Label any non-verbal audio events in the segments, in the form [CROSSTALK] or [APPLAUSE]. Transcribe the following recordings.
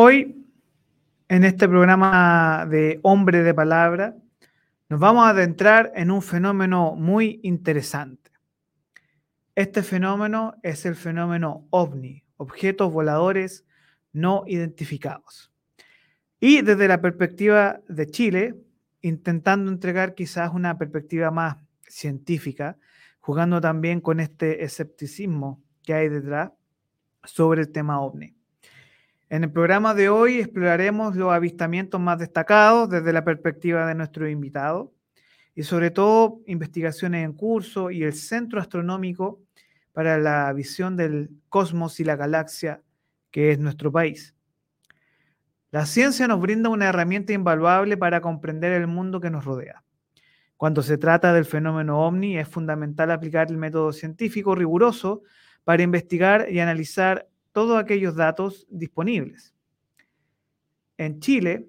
Hoy, en este programa de Hombre de Palabra, nos vamos a adentrar en un fenómeno muy interesante. Este fenómeno es el fenómeno ovni, objetos voladores no identificados. Y desde la perspectiva de Chile, intentando entregar quizás una perspectiva más científica, jugando también con este escepticismo que hay detrás sobre el tema ovni. En el programa de hoy exploraremos los avistamientos más destacados desde la perspectiva de nuestro invitado y sobre todo investigaciones en curso y el Centro Astronómico para la visión del cosmos y la galaxia que es nuestro país. La ciencia nos brinda una herramienta invaluable para comprender el mundo que nos rodea. Cuando se trata del fenómeno ovni, es fundamental aplicar el método científico riguroso para investigar y analizar todos aquellos datos disponibles. En Chile,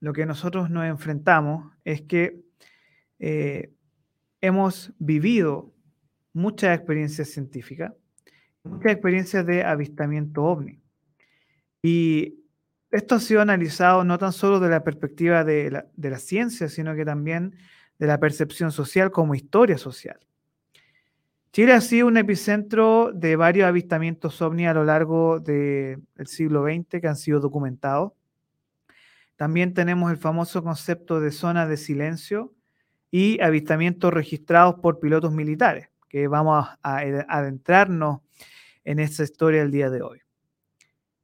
lo que nosotros nos enfrentamos es que eh, hemos vivido muchas experiencias científicas, muchas experiencias de avistamiento ovni. Y esto ha sido analizado no tan solo de la perspectiva de la, de la ciencia, sino que también de la percepción social como historia social. Chile ha sido un epicentro de varios avistamientos ovni a lo largo del siglo XX que han sido documentados. También tenemos el famoso concepto de zona de silencio y avistamientos registrados por pilotos militares, que vamos a adentrarnos en esta historia el día de hoy.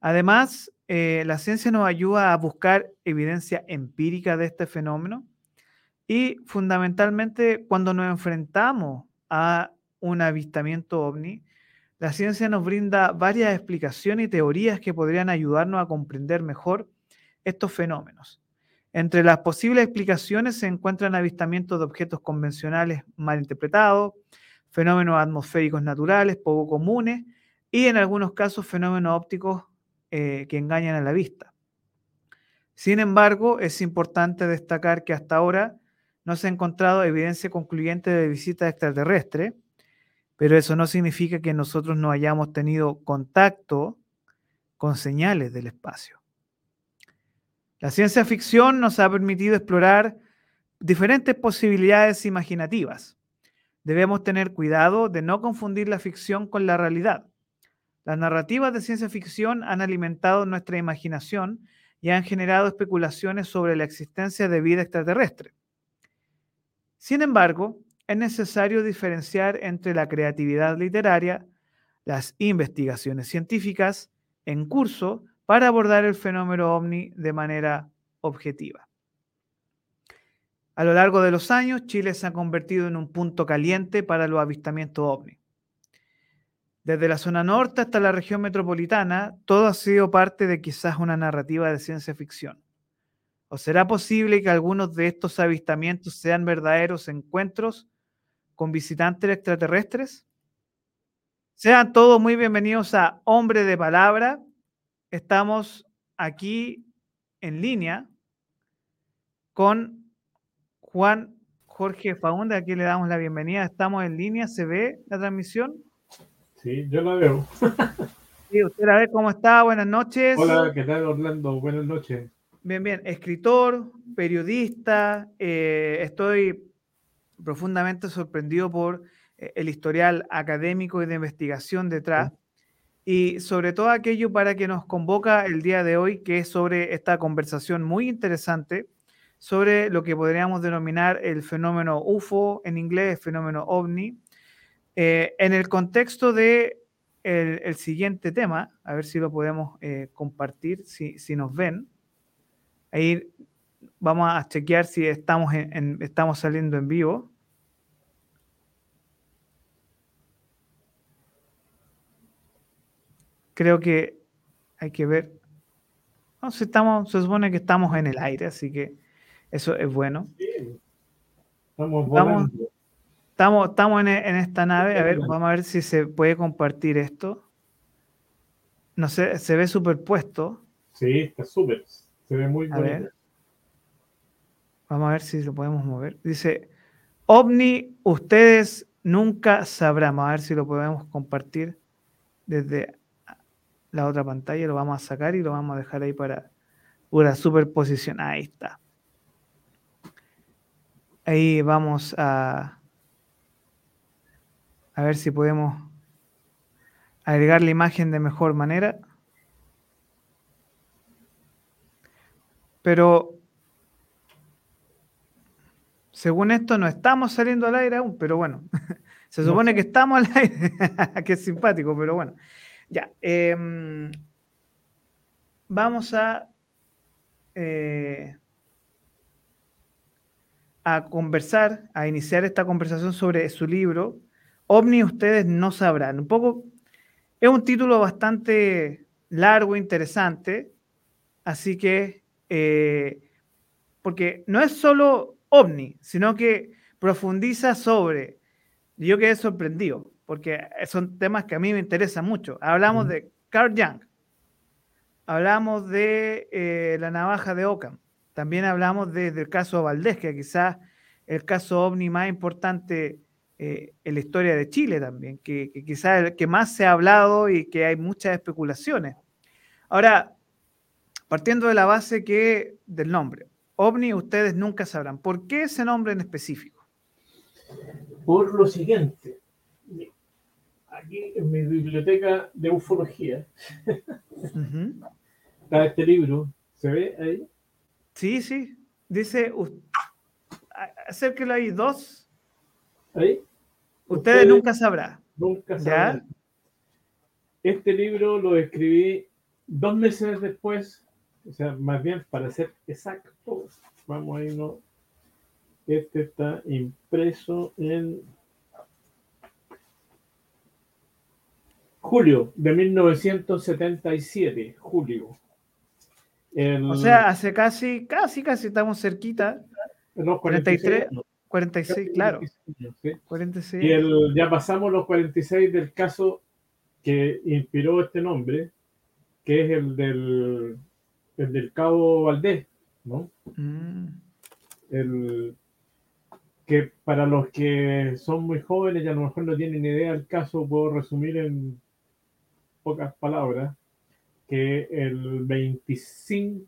Además, eh, la ciencia nos ayuda a buscar evidencia empírica de este fenómeno y fundamentalmente cuando nos enfrentamos a un avistamiento ovni, la ciencia nos brinda varias explicaciones y teorías que podrían ayudarnos a comprender mejor estos fenómenos. Entre las posibles explicaciones se encuentran avistamientos de objetos convencionales mal interpretados, fenómenos atmosféricos naturales poco comunes y en algunos casos fenómenos ópticos eh, que engañan a la vista. Sin embargo, es importante destacar que hasta ahora no se ha encontrado evidencia concluyente de visitas extraterrestres pero eso no significa que nosotros no hayamos tenido contacto con señales del espacio. La ciencia ficción nos ha permitido explorar diferentes posibilidades imaginativas. Debemos tener cuidado de no confundir la ficción con la realidad. Las narrativas de ciencia ficción han alimentado nuestra imaginación y han generado especulaciones sobre la existencia de vida extraterrestre. Sin embargo, es necesario diferenciar entre la creatividad literaria, las investigaciones científicas en curso para abordar el fenómeno ovni de manera objetiva. A lo largo de los años, Chile se ha convertido en un punto caliente para los avistamientos ovni. Desde la zona norte hasta la región metropolitana, todo ha sido parte de quizás una narrativa de ciencia ficción. ¿O será posible que algunos de estos avistamientos sean verdaderos encuentros con visitantes extraterrestres. Sean todos muy bienvenidos a Hombre de Palabra. Estamos aquí en línea con Juan Jorge Faunda. Aquí le damos la bienvenida. Estamos en línea. ¿Se ve la transmisión? Sí, yo la veo. [LAUGHS] sí, usted la ve cómo está. Buenas noches. Hola, ¿qué tal Orlando? Buenas noches. Bien, bien. Escritor, periodista. Eh, estoy profundamente sorprendido por eh, el historial académico y de investigación detrás. Y sobre todo aquello para que nos convoca el día de hoy, que es sobre esta conversación muy interesante sobre lo que podríamos denominar el fenómeno UFO, en inglés, fenómeno ovni, eh, en el contexto de el, siguiente tema, a ver si lo podemos eh, compartir, si, si, nos ven. Ahí vamos a chequear si estamos, en, estamos saliendo en vivo. creo que hay que ver. No, si estamos, se supone que estamos en el aire, así que eso es bueno. Estamos, estamos, estamos, en, esta nave. A ver, vamos a ver si se puede compartir esto. No sé, se ve superpuesto. Sí, está súper. Se ve muy bien. Vamos a ver si lo podemos mover. Dice, OVNI, ustedes nunca sabrán. Vamos a ver si lo podemos compartir desde la otra pantalla, lo vamos a sacar y lo vamos a dejar ahí para una superposición. Ahí está. Ahí vamos a, a ver si podemos agregar la imagen de mejor manera. Pero según esto no estamos saliendo al aire aún, pero bueno, [LAUGHS] se supone que estamos al aire, [LAUGHS] que es simpático, pero bueno. Ya, em, vamos a, eh, a conversar, a iniciar esta conversación sobre su libro. OVNI ustedes no sabrán. Un poco, es un título bastante largo, interesante, así que, eh, porque no es solo OVNI, sino que profundiza sobre, yo quedé sorprendido, porque son temas que a mí me interesan mucho. Hablamos de Carl Jung, hablamos de eh, la navaja de Ockham, también hablamos del caso Valdés, que quizás el caso OVNI más importante eh, en la historia de Chile también, que, que quizás el que más se ha hablado y que hay muchas especulaciones. Ahora, partiendo de la base que del nombre, OVNI ustedes nunca sabrán. ¿Por qué ese nombre en específico? Por lo siguiente, aquí en mi biblioteca de ufología está este libro. ¿Se ve ahí? Sí, sí. Dice, acérquelo ahí, dos. ¿Ahí? Ustedes, nunca sabrán. Nunca sabrán. Este libro lo escribí dos meses después o sea, más bien para ser exactos, vamos a irnos. Este está impreso en julio de 1977, julio. o sea, hace casi, casi, casi estamos cerquita. Los 43, 46, claro. 46. Y el, ya pasamos los 46 del caso que inspiró este nombre, que es el del el del Cabo Valdés, ¿no? Mm. El, que para los que son muy jóvenes y a lo mejor no tienen idea del caso, puedo resumir en pocas palabras, que el 25,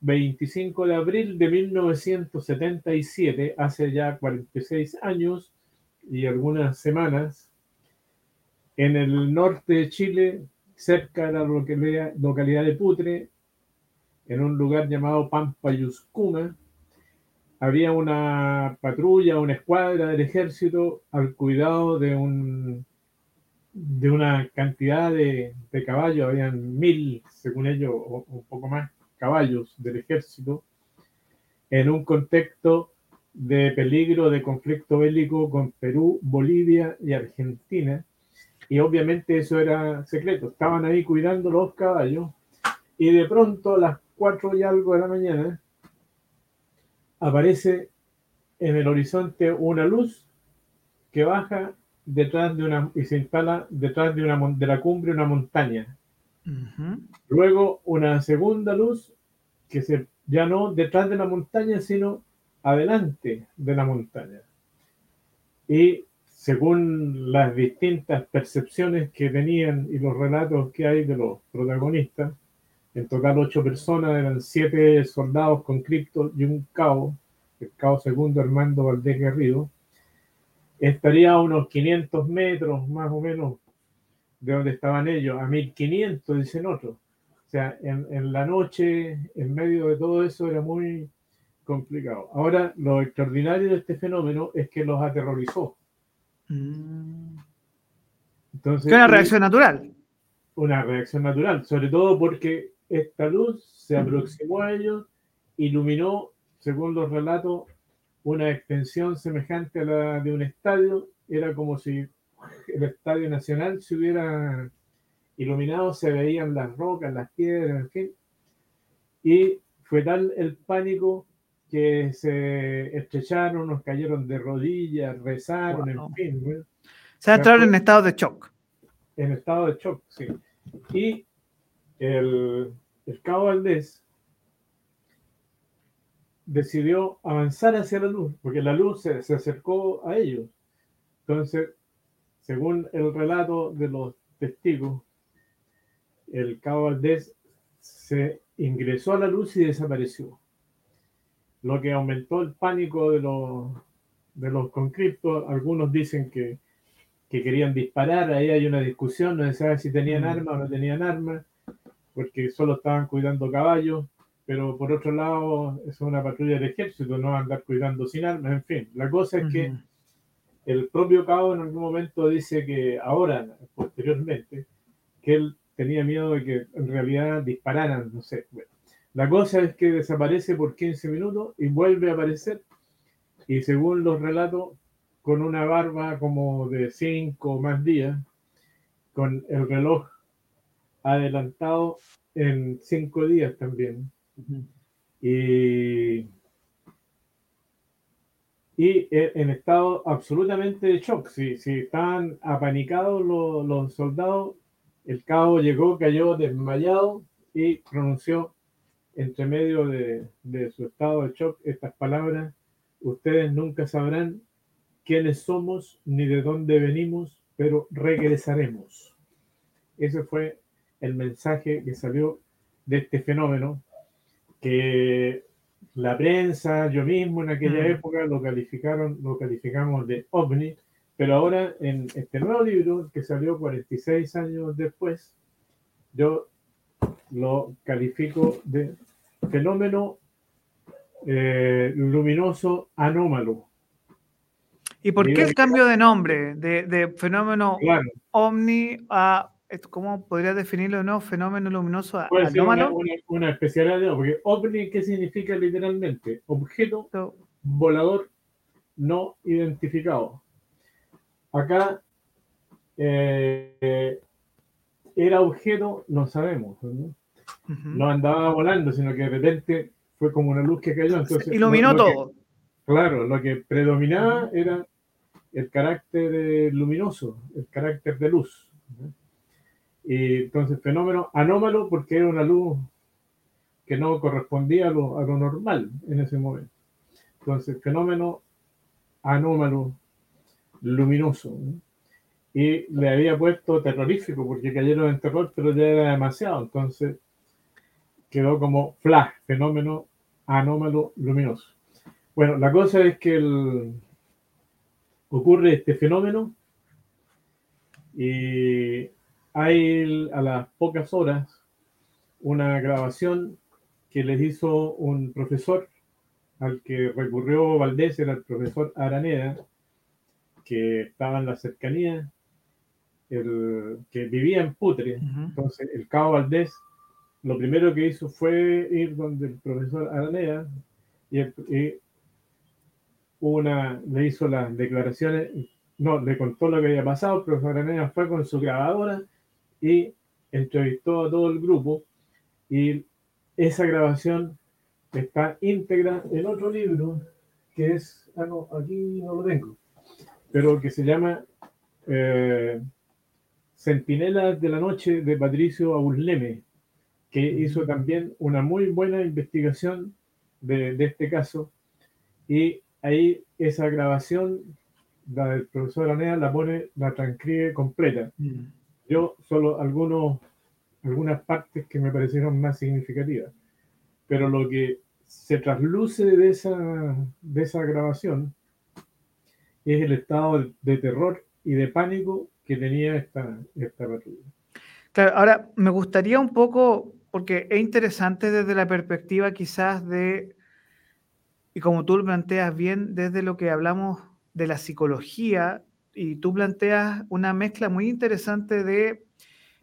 25 de abril de 1977, hace ya 46 años y algunas semanas, en el norte de Chile, cerca de la localidad de Putre, en un lugar llamado Pampayuscuna, había una patrulla, una escuadra del ejército al cuidado de un de una cantidad de, caballos, habían mil, según ellos, o un poco más, caballos del ejército, en un contexto de peligro de conflicto bélico con Perú, Bolivia y Argentina. Y obviamente eso era secreto. Estaban ahí cuidando los caballos y de pronto las cuatro y algo de la mañana, aparece en el horizonte una luz que baja detrás de una y se instala detrás de, una, de la cumbre de una montaña. Luego una segunda luz que se ya no detrás de la montaña, sino adelante de la montaña. Y según las distintas percepciones que tenían y los relatos que hay de los protagonistas, en total, ocho personas, eran siete soldados con cripto y un cabo, el cabo segundo Armando Valdés Garrido. Estaría a unos 500 metros más o menos de donde estaban ellos, a 1500, dicen otros. O sea, en, la noche, en medio de todo eso, era muy complicado. Ahora, lo extraordinario de este fenómeno es que los aterrorizó. Mm. Entonces, una reacción natural. Una reacción natural, sobre todo porque esta luz se aproximó a ellos, iluminó, según los relatos, una extensión semejante a la de un estadio. Era como si el Estadio Nacional se hubiera iluminado, se veían las rocas, las piedras, en fin. Y fue tal el pánico que se estrecharon, nos cayeron de rodillas, rezaron, en fin. Se entraron en estado de shock. En estado de shock, sí. Y el, el cabo Valdés decidió avanzar hacia la luz, porque la luz se, acercó a ellos. Entonces, según el relato de los testigos, el cabo Valdés se ingresó a la luz y desapareció. Lo que aumentó el pánico de los, de los conscriptos. Algunos dicen que, querían disparar, ahí hay una discusión, no se sabe si tenían mm. armas o no tenían armas, porque solo estaban cuidando caballos, pero por otro lado es una patrulla del ejército, no andar cuidando sin armas, en fin. La cosa es que el propio cabo en algún momento dice que ahora, posteriormente, que él tenía miedo de que en realidad dispararan, no sé. la cosa es que desaparece por 15 minutos y vuelve a aparecer. Y según los relatos, con una barba como de 5 o más días, con el reloj adelantado en 5 días también. Y y en estado absolutamente de shock. Si, si estaban apanicados los, los, soldados, el cabo llegó, cayó desmayado y pronunció entre medio de, su estado de shock estas palabras, ustedes nunca sabrán quiénes somos ni de dónde venimos, pero regresaremos. Ese fue el mensaje que salió de este fenómeno, que la prensa, yo mismo en aquella mm. época lo calificaron, lo calificamos de ovni, pero ahora en este nuevo libro que salió 46 años después, yo lo califico de fenómeno eh, luminoso anómalo. ¿Y por qué el cambio de nombre de, fenómeno ovni a, cómo podría definirlo, no? Fenómeno luminoso anómalo? Una, una, especialidad, porque ovni, ¿qué significa literalmente? Objeto volador no identificado. Acá eh, era objeto, no sabemos, ¿no? andaba volando, sino que de repente fue como una luz que cayó. Entonces, iluminó todo. claro, lo que predominaba era el carácter luminoso, el carácter de luz. Y entonces, fenómeno anómalo porque era una luz que no correspondía a lo, normal en ese momento. Entonces, fenómeno anómalo luminoso. Y le había puesto terrorífico porque cayeron en terror, pero ya era demasiado. Entonces quedó como flash, fenómeno anómalo luminoso. Bueno, la cosa es que el, ocurre este fenómeno y hay a las pocas horas una grabación que les hizo un profesor al que recurrió Valdés, era el profesor Araneda, que estaba en la cercanía, el, que vivía en Putre. Entonces, el cabo Valdés, lo primero que hizo fue ir donde el profesor Araneda y, una, le hizo las declaraciones, no, le contó lo que había pasado, el profesor Araneda fue con su grabadora y entrevistó a todo el grupo y esa grabación está íntegra en otro libro que es, ah no, aquí no lo tengo, pero que se llama eh, Centinelas de la Noche de Patricio Abusleme, que hizo también una muy buena investigación de, este caso. Y ahí esa grabación, la del profesor Anea, la pone, la transcribe completa. Mm. Yo solo algunos, algunas partes que me parecieron más significativas. Pero lo que se trasluce de esa, de esa grabación es el estado de terror y de pánico que tenía esta, esta patrulla. Claro, ahora me gustaría un poco, porque es interesante desde la perspectiva quizás de, y como tú lo planteas bien, desde lo que hablamos de la psicología, y tú planteas una mezcla muy interesante de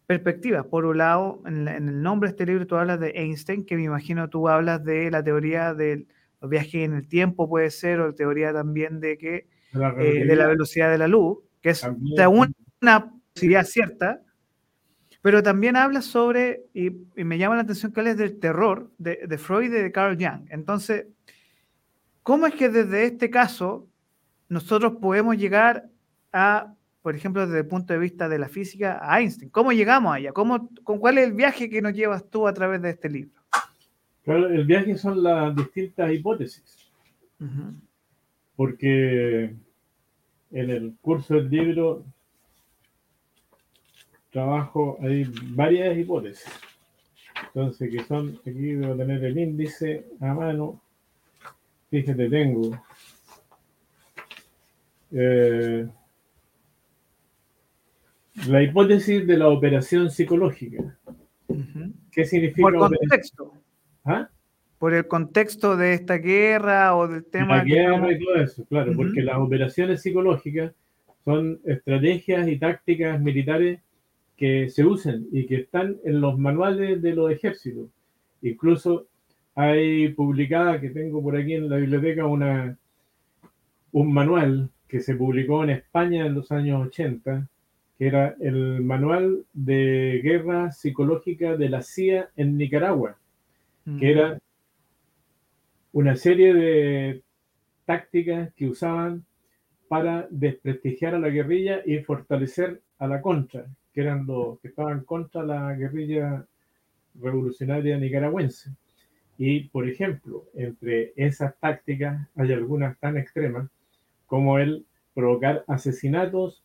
perspectivas. Por un lado, en, el nombre de este libro tú hablas de Einstein, que me imagino tú hablas de la teoría de los viajes en el tiempo, puede ser, o la teoría también de que eh, de la velocidad de la luz, que es una posibilidad cierta, pero también habla sobre, y, me llama la atención que él es del terror de, Freud y de Carl Jung. Entonces, ¿cómo es que desde este caso nosotros podemos llegar a, por ejemplo, desde el punto de vista de la física, a Einstein? ¿Cómo llegamos allá? ¿Cómo, con ¿Cuál es el viaje que nos llevas tú a través de este libro? Claro, el viaje son las distintas hipótesis. Porque en el curso del libro trabajo, hay varias hipótesis. Entonces, que son, aquí debo tener el índice a mano. Fíjate, tengo eh, la hipótesis de la operación psicológica. ¿Qué significa? Por contexto. ¿Ah? Por el contexto de esta guerra o del tema. La guerra y todo eso, claro, porque las operaciones psicológicas son estrategias y tácticas militares que se usan y que están en los manuales de los ejércitos. Incluso hay publicada, que tengo por aquí en la biblioteca, una, un manual que se publicó en España en los años 80, que era el manual de guerra psicológica de la CIA en Nicaragua, que mm. era una serie de tácticas que usaban para desprestigiar a la guerrilla y fortalecer a la contra, que eran los que estaban contra la guerrilla revolucionaria nicaragüense. Y, por ejemplo, entre esas tácticas hay algunas tan extremas como el provocar asesinatos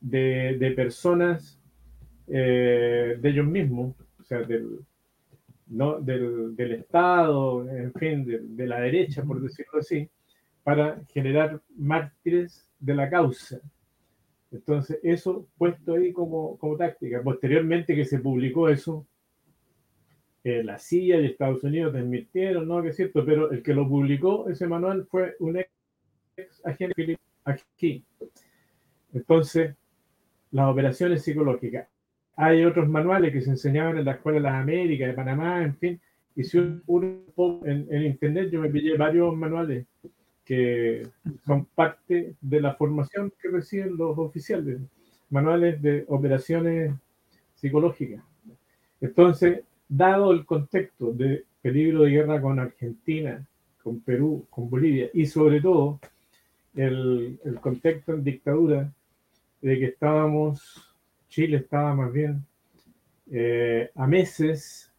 de, personas eh, de ellos mismos, o sea, del, ¿no? del, Estado, en fin, de, la derecha, por decirlo así, para generar mártires de la causa. Entonces, eso puesto ahí como, como táctica. Posteriormente que se publicó eso, eh, la CIA y Estados Unidos desmintieron, ¿no? Que es cierto, pero el que lo publicó, ese manual, fue un ex agente aquí. Entonces, las operaciones psicológicas. Hay otros manuales que se enseñaban en la Escuela de las Américas, de Panamá, en fin. Y si uno en, en internet, yo me pillé varios manuales que son parte de la formación que reciben los oficiales, manuales de operaciones psicológicas. Entonces, dado el contexto de peligro de guerra con Argentina, con Perú, con Bolivia y sobre todo el, el contexto en dictadura de que estábamos, Chile estaba más bien eh, a meses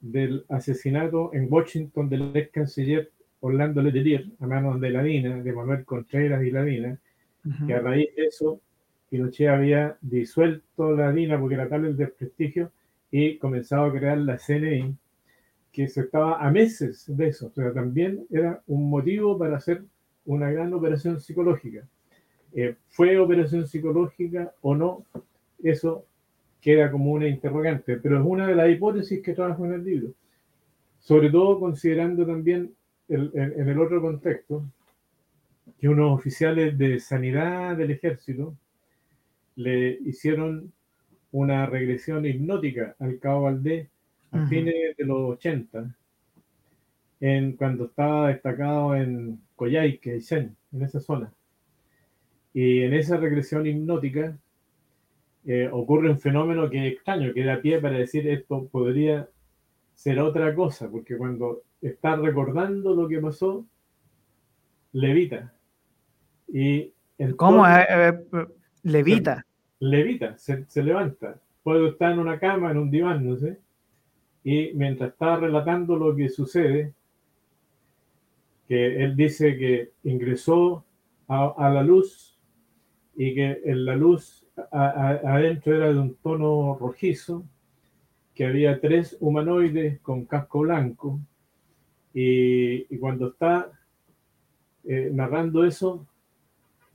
del asesinato en Washington del ex canciller Orlando Letelier a manos de Ladina, de Manuel Contreras y Ladina, que a raíz de eso Pinochet había disuelto Ladina porque era tal el desprestigio y comenzado a crear la CNI, que se estaba a meses de eso. O sea, también era un motivo para hacer una gran operación psicológica. Eh, ¿Fue operación psicológica o no? Eso queda como una interrogante, pero es una de las hipótesis que trabajo en el libro. Sobre todo considerando también en el otro contexto que unos oficiales de sanidad del ejército le hicieron una regresión hipnótica al cabo Valdés a fines de los 80, en, cuando estaba destacado en Coyhaique, en esa zona. Y en esa regresión hipnótica eh, ocurre un fenómeno que es extraño, que da pie para decir esto podría ser otra cosa, porque cuando está recordando lo que pasó, levita. Y ¿Cómo? levita. levita, se, se, levanta. Puede estar en una cama, en un diván, no sé. Y mientras está relatando lo que sucede, que él dice que ingresó a, la luz y que en la luz adentro era de un tono rojizo, que había tres humanoides con casco blanco y, cuando está eh, narrando eso,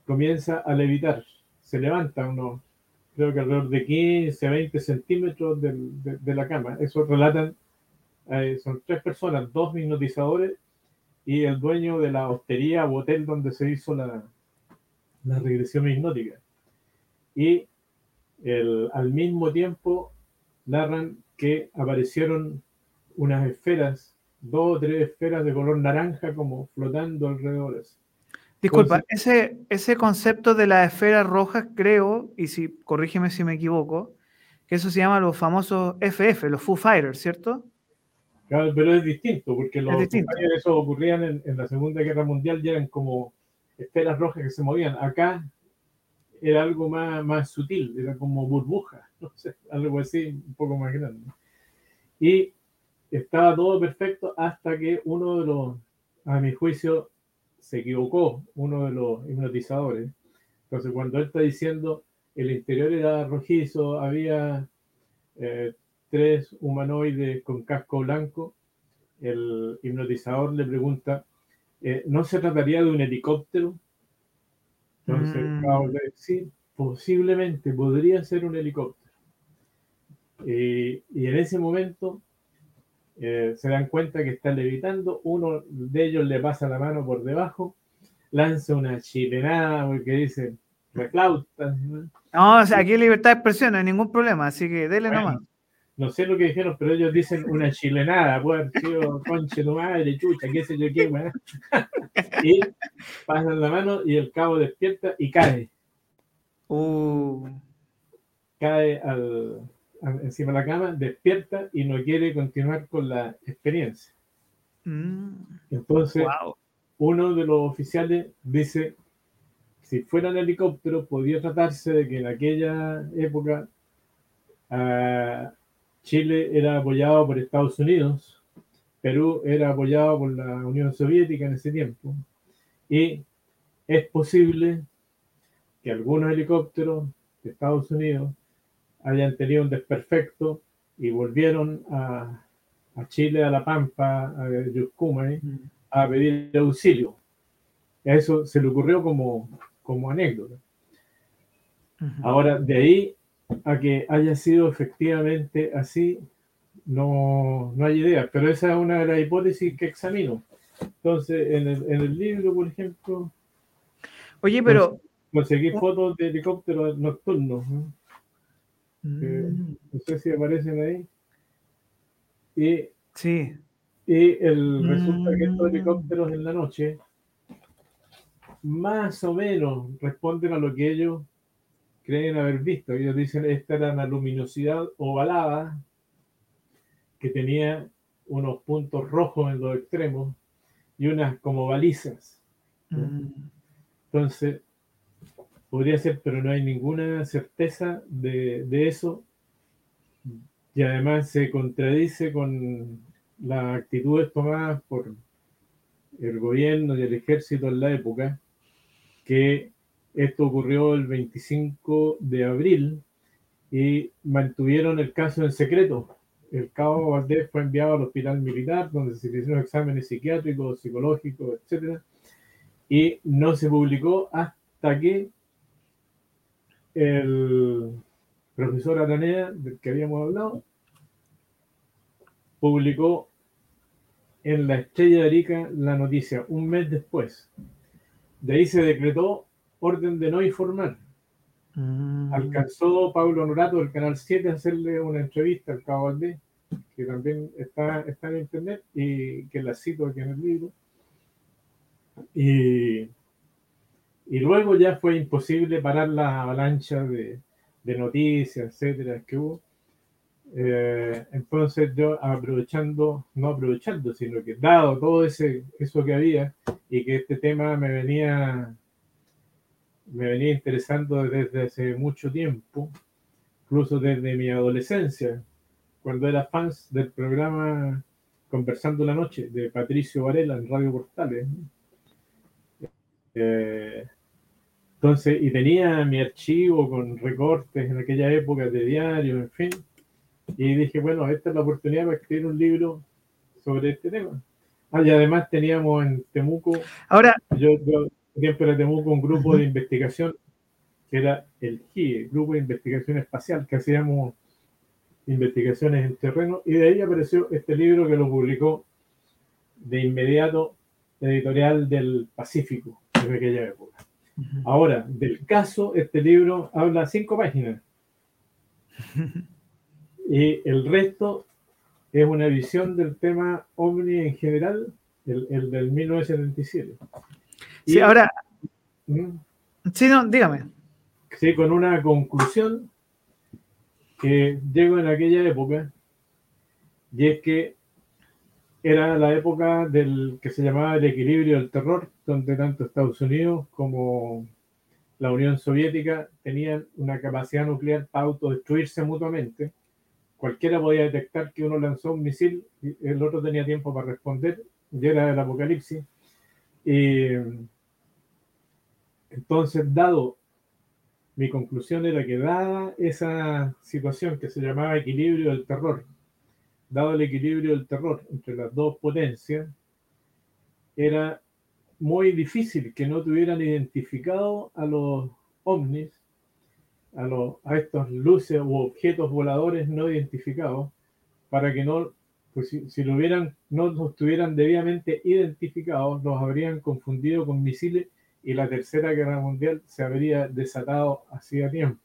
comienza a levitar, se levanta unos, creo que alrededor de 15 a 20 centímetros de, la cama. Eso relatan, eh, son tres personas, dos hipnotizadores y el dueño de la hostería o hotel donde se hizo la, la regresión hipnótica. Y el, al mismo tiempo narran que aparecieron unas esferas, dos o tres esferas de color naranja como flotando alrededor. Disculpa, ese, ese concepto de las esferas rojas creo, y si corrígeme si me equivoco, que eso se llama los famosos FF, los Foo Fighters, ¿cierto? pero es distinto, porque los eso ocurrían en, la Segunda Guerra Mundial, ya eran como esferas rojas que se movían. Acá era algo más, más sutil, era como burbuja, [LAUGHS] no sé, algo así, un poco más grande. Y estaba todo perfecto hasta que uno de los, a mi juicio, se equivocó, uno de los hipnotizadores. Entonces, cuando él está diciendo el interior era rojizo, había eh, tres humanoides con casco blanco. El hipnotizador le pregunta, eh, ¿no se trataría de un helicóptero? Entonces, mm. sí, posiblemente podría ser un helicóptero. y en ese momento eh, se dan cuenta que está levitando, uno de ellos le pasa la mano por debajo, lanza una chilenada porque dice, reclauta. No, o sea, aquí hay libertad de expresión, no hay ningún problema, así que dele nomás. No sé lo que dijeron, pero ellos dicen una chilenada, puede haber conche tu madre, chucha, qué sé yo qué, [LAUGHS] y pasan la mano y el cabo despierta y cae. Uh. Cae al, encima de la cama, despierta y no quiere continuar con la experiencia. Mm. Entonces, uno de los oficiales dice, si fuera en helicóptero, podría tratarse de que en aquella época ah, Chile era apoyado por Estados Unidos, Perú era apoyado por la Unión Soviética en ese tiempo, y es posible que algunos helicópteros de Estados Unidos hayan tenido un desperfecto y volvieron a, Chile, a La Pampa, a Yuscumay, mm. a pedir auxilio. Eso se le ocurrió como, como anécdota. Ahora, de ahí a que haya sido efectivamente así, no, no hay idea, pero esa es una de las hipótesis que examino. Entonces, en el, en el libro, por ejemplo... Oye, pero... Conseguí fotos de helicópteros nocturnos. Mm. no sé si aparecen ahí. Y, sí. y el, resulta que estos mm. helicópteros en la noche más o menos responden a lo que ellos creen haber visto. Ellos dicen esta era una luminosidad ovalada que tenía unos puntos rojos en los extremos y unas como balizas. Entonces, Podría ser, pero no hay ninguna certeza de, eso. Y además se contradice con las actitudes tomadas por el gobierno y el ejército en la época, que esto ocurrió el 25 de abril y mantuvieron el caso en secreto. El cabo Valdés fue enviado al hospital militar donde se hicieron exámenes psiquiátricos, psicológicos, etc. Y no se publicó hasta que el profesor Aranea, del que habíamos hablado, publicó en la Estrella de Arica la noticia un mes después. De ahí se decretó orden de no informar. Mm. Alcanzó Pablo Norato del Canal 7 a hacerle una entrevista al Cabo Valdés, que también está, está en internet y que la cito aquí en el libro. Y y luego ya fue imposible parar la avalancha de, noticias, etcétera, que hubo. Eh, entonces yo aprovechando, no aprovechando, sino que dado todo ese, eso que había y que este tema me venía, me venía interesando desde hace mucho tiempo, incluso desde mi adolescencia, cuando era fans del programa Conversando la Noche de Patricio Varela en Radio Portales. Eh, entonces, y tenía mi archivo con recortes en aquella época de diario, en fin. Y dije, bueno, esta es la oportunidad para escribir un libro sobre este tema. Ah, y además teníamos en Temuco, ahora yo, yo siempre en Temuco un grupo de investigación que era el GIE, Grupo de Investigación Espacial, que hacíamos investigaciones en terreno, y de ahí apareció este libro que lo publicó de inmediato Editorial del Pacífico, en aquella época. Ahora, del caso, este libro habla cinco páginas. [LAUGHS] Y el resto es una visión del tema OVNI en general, el, del 1977. Sí, ahora. ¿Mm? Sí, no, dígame. Sí, con una conclusión que llegó en aquella época, y es que era la época del que se llamaba el equilibrio del terror, donde tanto Estados Unidos como la Unión Soviética tenían una capacidad nuclear para autodestruirse mutuamente. Cualquiera podía detectar que uno lanzó un misil y el otro tenía tiempo para responder, y era el apocalipsis. Y entonces, dado mi conclusión era que dada esa situación que se llamaba equilibrio del terror, dado el equilibrio del terror entre las dos potencias, era muy difícil que no tuvieran identificado a los ovnis, a, los, a estos luces u objetos voladores no identificados, para que no, pues si, lo hubieran, no los tuvieran debidamente identificados, los habrían confundido con misiles y la Tercera Guerra Mundial se habría desatado hacía tiempo.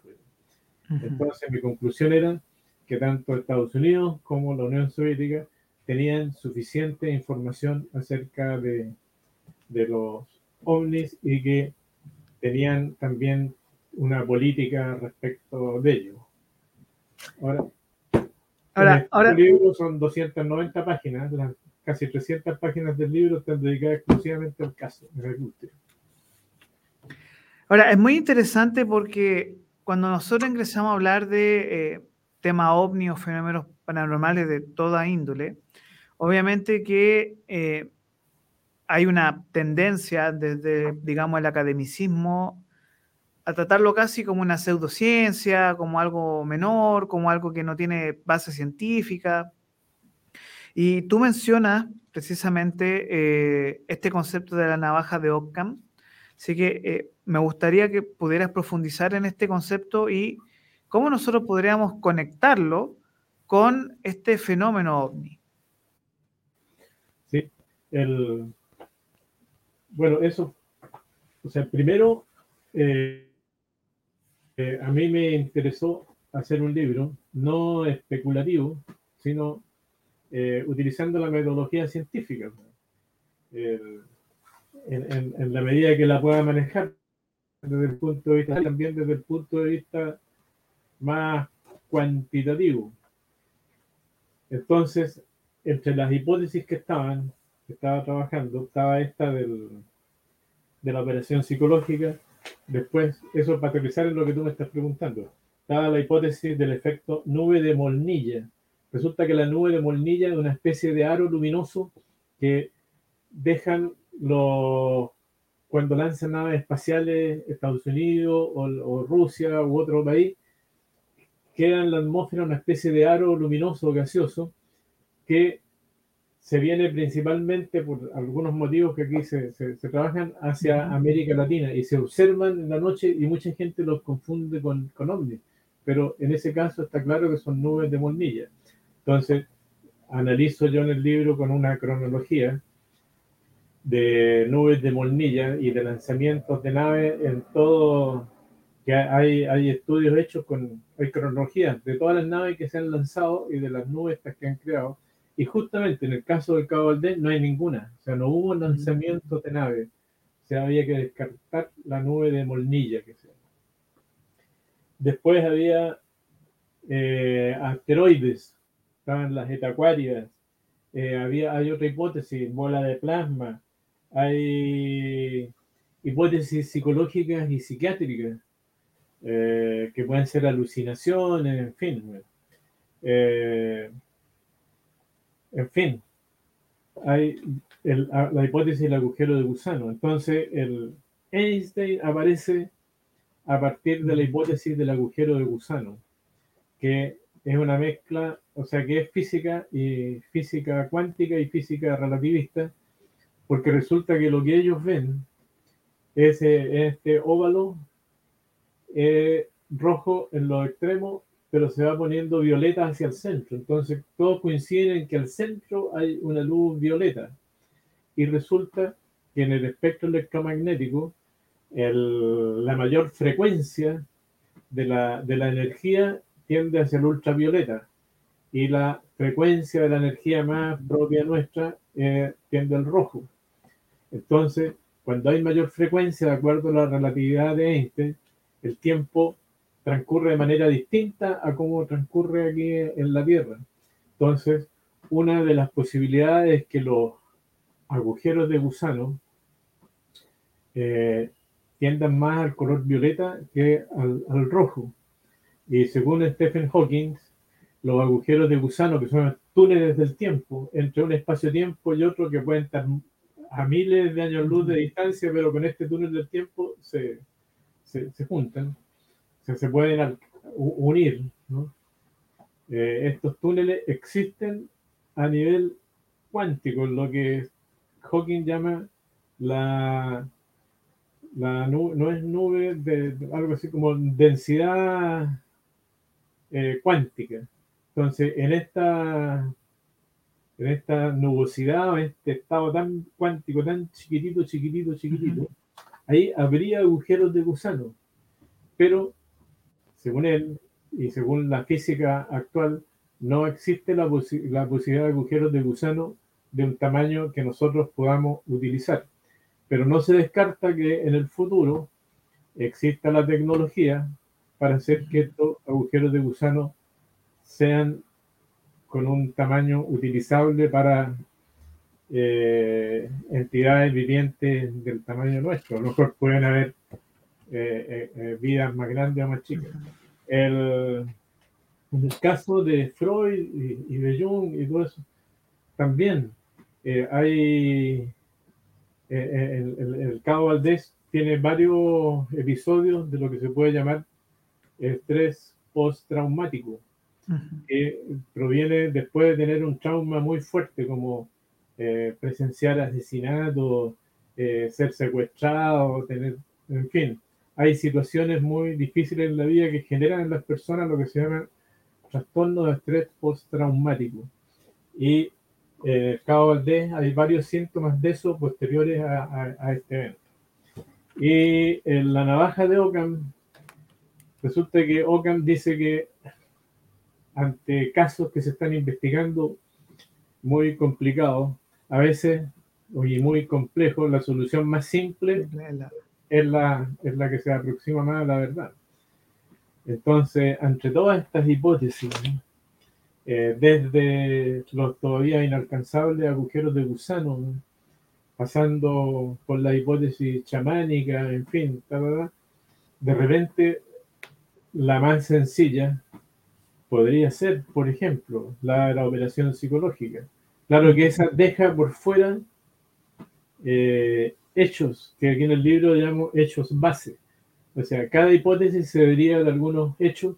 Entonces mi conclusión era que tanto Estados Unidos como la Unión Soviética tenían suficiente información acerca de, de los ovnis y que tenían también una política respecto de ellos. Ahora, ahora, este ahora libro son 290 páginas, las casi 300 páginas del libro están dedicadas exclusivamente al caso. Ahora, es muy interesante porque cuando nosotros ingresamos a hablar de eh, temas ovni o fenómenos paranormales de toda índole, obviamente que eh, hay una tendencia desde, digamos, el academicismo a tratarlo casi como una pseudociencia, como algo menor, como algo que no tiene base científica. Y tú mencionas precisamente eh, este concepto de la navaja de Occam, Así que eh, me gustaría que pudieras profundizar en este concepto y cómo nosotros podríamos conectarlo con este fenómeno ovni. Sí, el, bueno, eso, o sea, primero, eh, eh, a mí me interesó hacer un libro no especulativo, sino utilizando la metodología científica. El, en, la medida que la pueda manejar desde el punto de vista, también desde el punto de vista más cuantitativo. Entonces, entre las hipótesis que estaban, que estaba trabajando, estaba esta del, de la operación psicológica. Después, eso para aterrizar en lo que tú me estás preguntando, estaba la hipótesis del efecto nube de Molnilla. Resulta que la nube de Molnilla es una especie de aro luminoso que dejan los, cuando lanzan naves espaciales Estados Unidos o, Rusia u otro país, queda en la atmósfera una especie de aro luminoso gaseoso que se viene principalmente por algunos motivos que aquí se, se, trabajan hacia América Latina y se observan en la noche y mucha gente los confunde con, con ovnis, pero en ese caso está claro que son nubes de molnilla. Entonces, analizo yo en el libro con una cronología de nubes de molnilla y de lanzamientos de naves en todo, que hay, hay estudios hechos con, hay cronologías de todas las naves que se han lanzado y de las nubes que han creado. Y justamente en el caso del Cabo Valdés no hay ninguna, o sea, no hubo lanzamientos de naves, o sea, había que descartar la nube de molnilla que sea. Después había eh, asteroides, estaban las etacuáridas, eh, había, hay otra hipótesis, bola de plasma, hay hipótesis psicológicas y psiquiátricas eh, que pueden ser alucinaciones, en fin. Eh, en fin, hay la hipótesis del agujero de gusano. Entonces, Einstein aparece a partir de la hipótesis del agujero de gusano, que es una mezcla, o sea, que es física y física cuántica y física relativista, porque resulta que lo que ellos ven es este óvalo rojo en los extremos, pero se va poniendo violeta hacia el centro. Entonces todos coinciden en que al centro hay una luz violeta. Y resulta que en el espectro electromagnético la mayor frecuencia de la, de la energía tiende hacia el ultravioleta y la frecuencia de la energía más propia nuestra eh, tiende al rojo. Entonces, cuando hay mayor frecuencia, de acuerdo a la relatividad de Einstein, el tiempo transcurre de manera distinta a cómo transcurre aquí en la Tierra. Entonces, una de las posibilidades es que los agujeros de gusano eh, tiendan más al color violeta que al, al, rojo. Y según Stephen Hawking, los agujeros de gusano, que son túneles del tiempo, entre un espacio-tiempo y otro que pueden estar a miles de años luz de distancia, pero con este túnel del tiempo se, se, juntan. se pueden unir. Eh, estos túneles existen a nivel cuántico, lo que Hawking llama la, la no es nube de, algo así como densidad eh, cuántica. Entonces, en esta en esta nubosidad, en este estado tan cuántico, tan chiquitito, chiquitito, chiquitito, ahí habría agujeros de gusano. Pero, según él y según la física actual, no existe la, la posibilidad de agujeros de gusano de un tamaño que nosotros podamos utilizar. Pero no se descarta que en el futuro exista la tecnología para hacer que estos agujeros de gusano sean con un tamaño utilizable para eh, entidades vivientes del tamaño nuestro. A lo mejor pueden haber eh, eh, vidas más grandes o más chicas. El, en el caso de Freud y, de Jung y todo eso, también hay el, el, el, Cabo Valdés tiene varios episodios de lo que se puede llamar estrés postraumático que proviene después de tener un trauma muy fuerte como eh, presenciar asesinato, eh, ser secuestrado, tener, en fin, hay situaciones muy difíciles en la vida que generan en las personas lo que se llama trastorno de estrés postraumático. Y el Cabo Valdés hay varios síntomas de eso posteriores a, a este evento. Y en la navaja de Ockham, resulta que Ockham dice que ante casos que se están investigando muy complicados, a veces, oye, muy complejos, la solución más simple es la, es la que se aproxima más a la verdad. Entonces, entre todas estas hipótesis, eh, desde los todavía inalcanzables agujeros de gusano, pasando por la hipótesis chamánica, en fin, de repente la más sencilla podría ser, por ejemplo, la, la operación psicológica. Claro que esa deja por fuera eh, hechos, que aquí en el libro llamamos hechos base. O sea, cada hipótesis se debería de algunos hechos,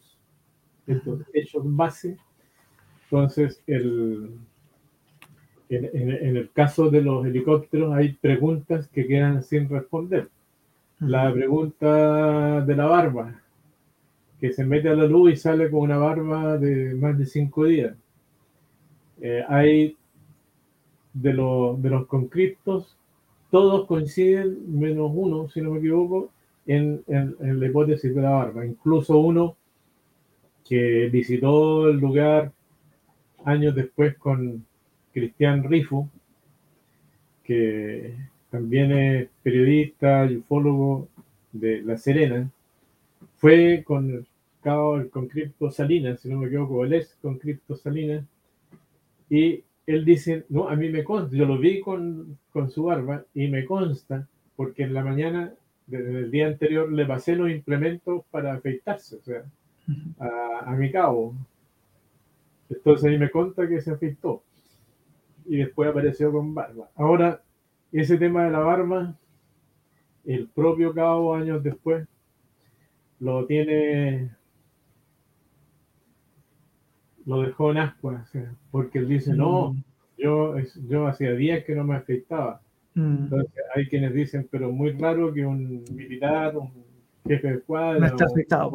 estos hechos base. Entonces, el, en, en, el caso de los helicópteros hay preguntas que quedan sin responder. La pregunta de la barba, que se mete a la luz y sale con una barba de más de cinco días. Eh, hay de, de los conscriptos, todos coinciden, menos uno, si no me equivoco, en, en, la hipótesis de la barba. Incluso uno que visitó el lugar años después con Cristian Rifo, que también es periodista y ufólogo de La Serena, fue con el conscripto Salinas, si no me equivoco, él es conscripto Salinas, y él dice, no, a mí me consta, yo lo vi con, con su barba y me consta, porque en la mañana, desde el día anterior, le pasé los implementos para afeitarse, o sea, a, a mi cabo. Entonces ahí me consta que se afeitó y después apareció con barba. Ahora, ese tema de la barba, el propio cabo años después lo tiene lo dejó en ascuas, porque él dice, no, mm. yo, yo hacía días que no me afectaba. Mm. Entonces hay quienes dicen, pero muy raro que un militar, un jefe de cuadra, no esté afectado.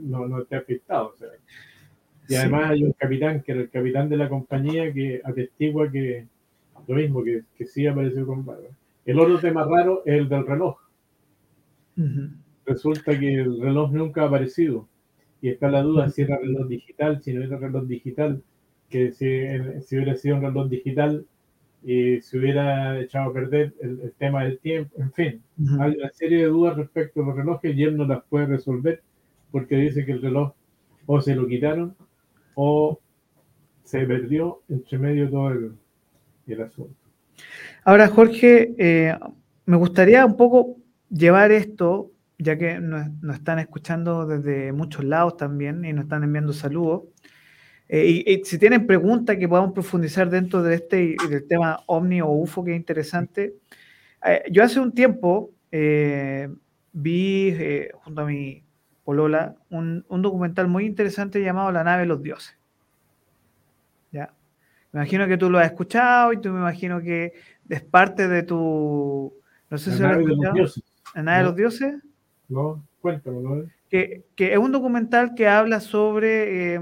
No, no esté afectado. Y además hay un capitán, que era el capitán de la compañía, que atestigua que lo mismo, que, que sí apareció con barba. El otro tema raro es el del reloj. Resulta que el reloj nunca ha aparecido y está la duda si era reloj digital, si no era reloj digital, que si, si hubiera sido un reloj digital y se hubiera echado a perder el, tema del tiempo, en fin, hay una serie de dudas respecto a los relojes y él no las puede resolver porque dice que el reloj o se lo quitaron o se perdió entre medio todo el, el asunto. Ahora, Jorge, eh, me gustaría un poco llevar esto ya que nos, están escuchando desde muchos lados también y nos están enviando saludos. Eh, y, si tienen preguntas que podamos profundizar dentro de este del tema OVNI o UFO, que es interesante. Eh, yo hace un tiempo eh, vi junto a mi Polola, un, documental muy interesante llamado La nave de los dioses. ¿Ya? Me imagino que tú lo has escuchado y tú me imagino que es parte de tu... No sé si lo has escuchado. ¿La nave de los dioses? No, cuéntame. Que, que, es un documental que habla sobre eh,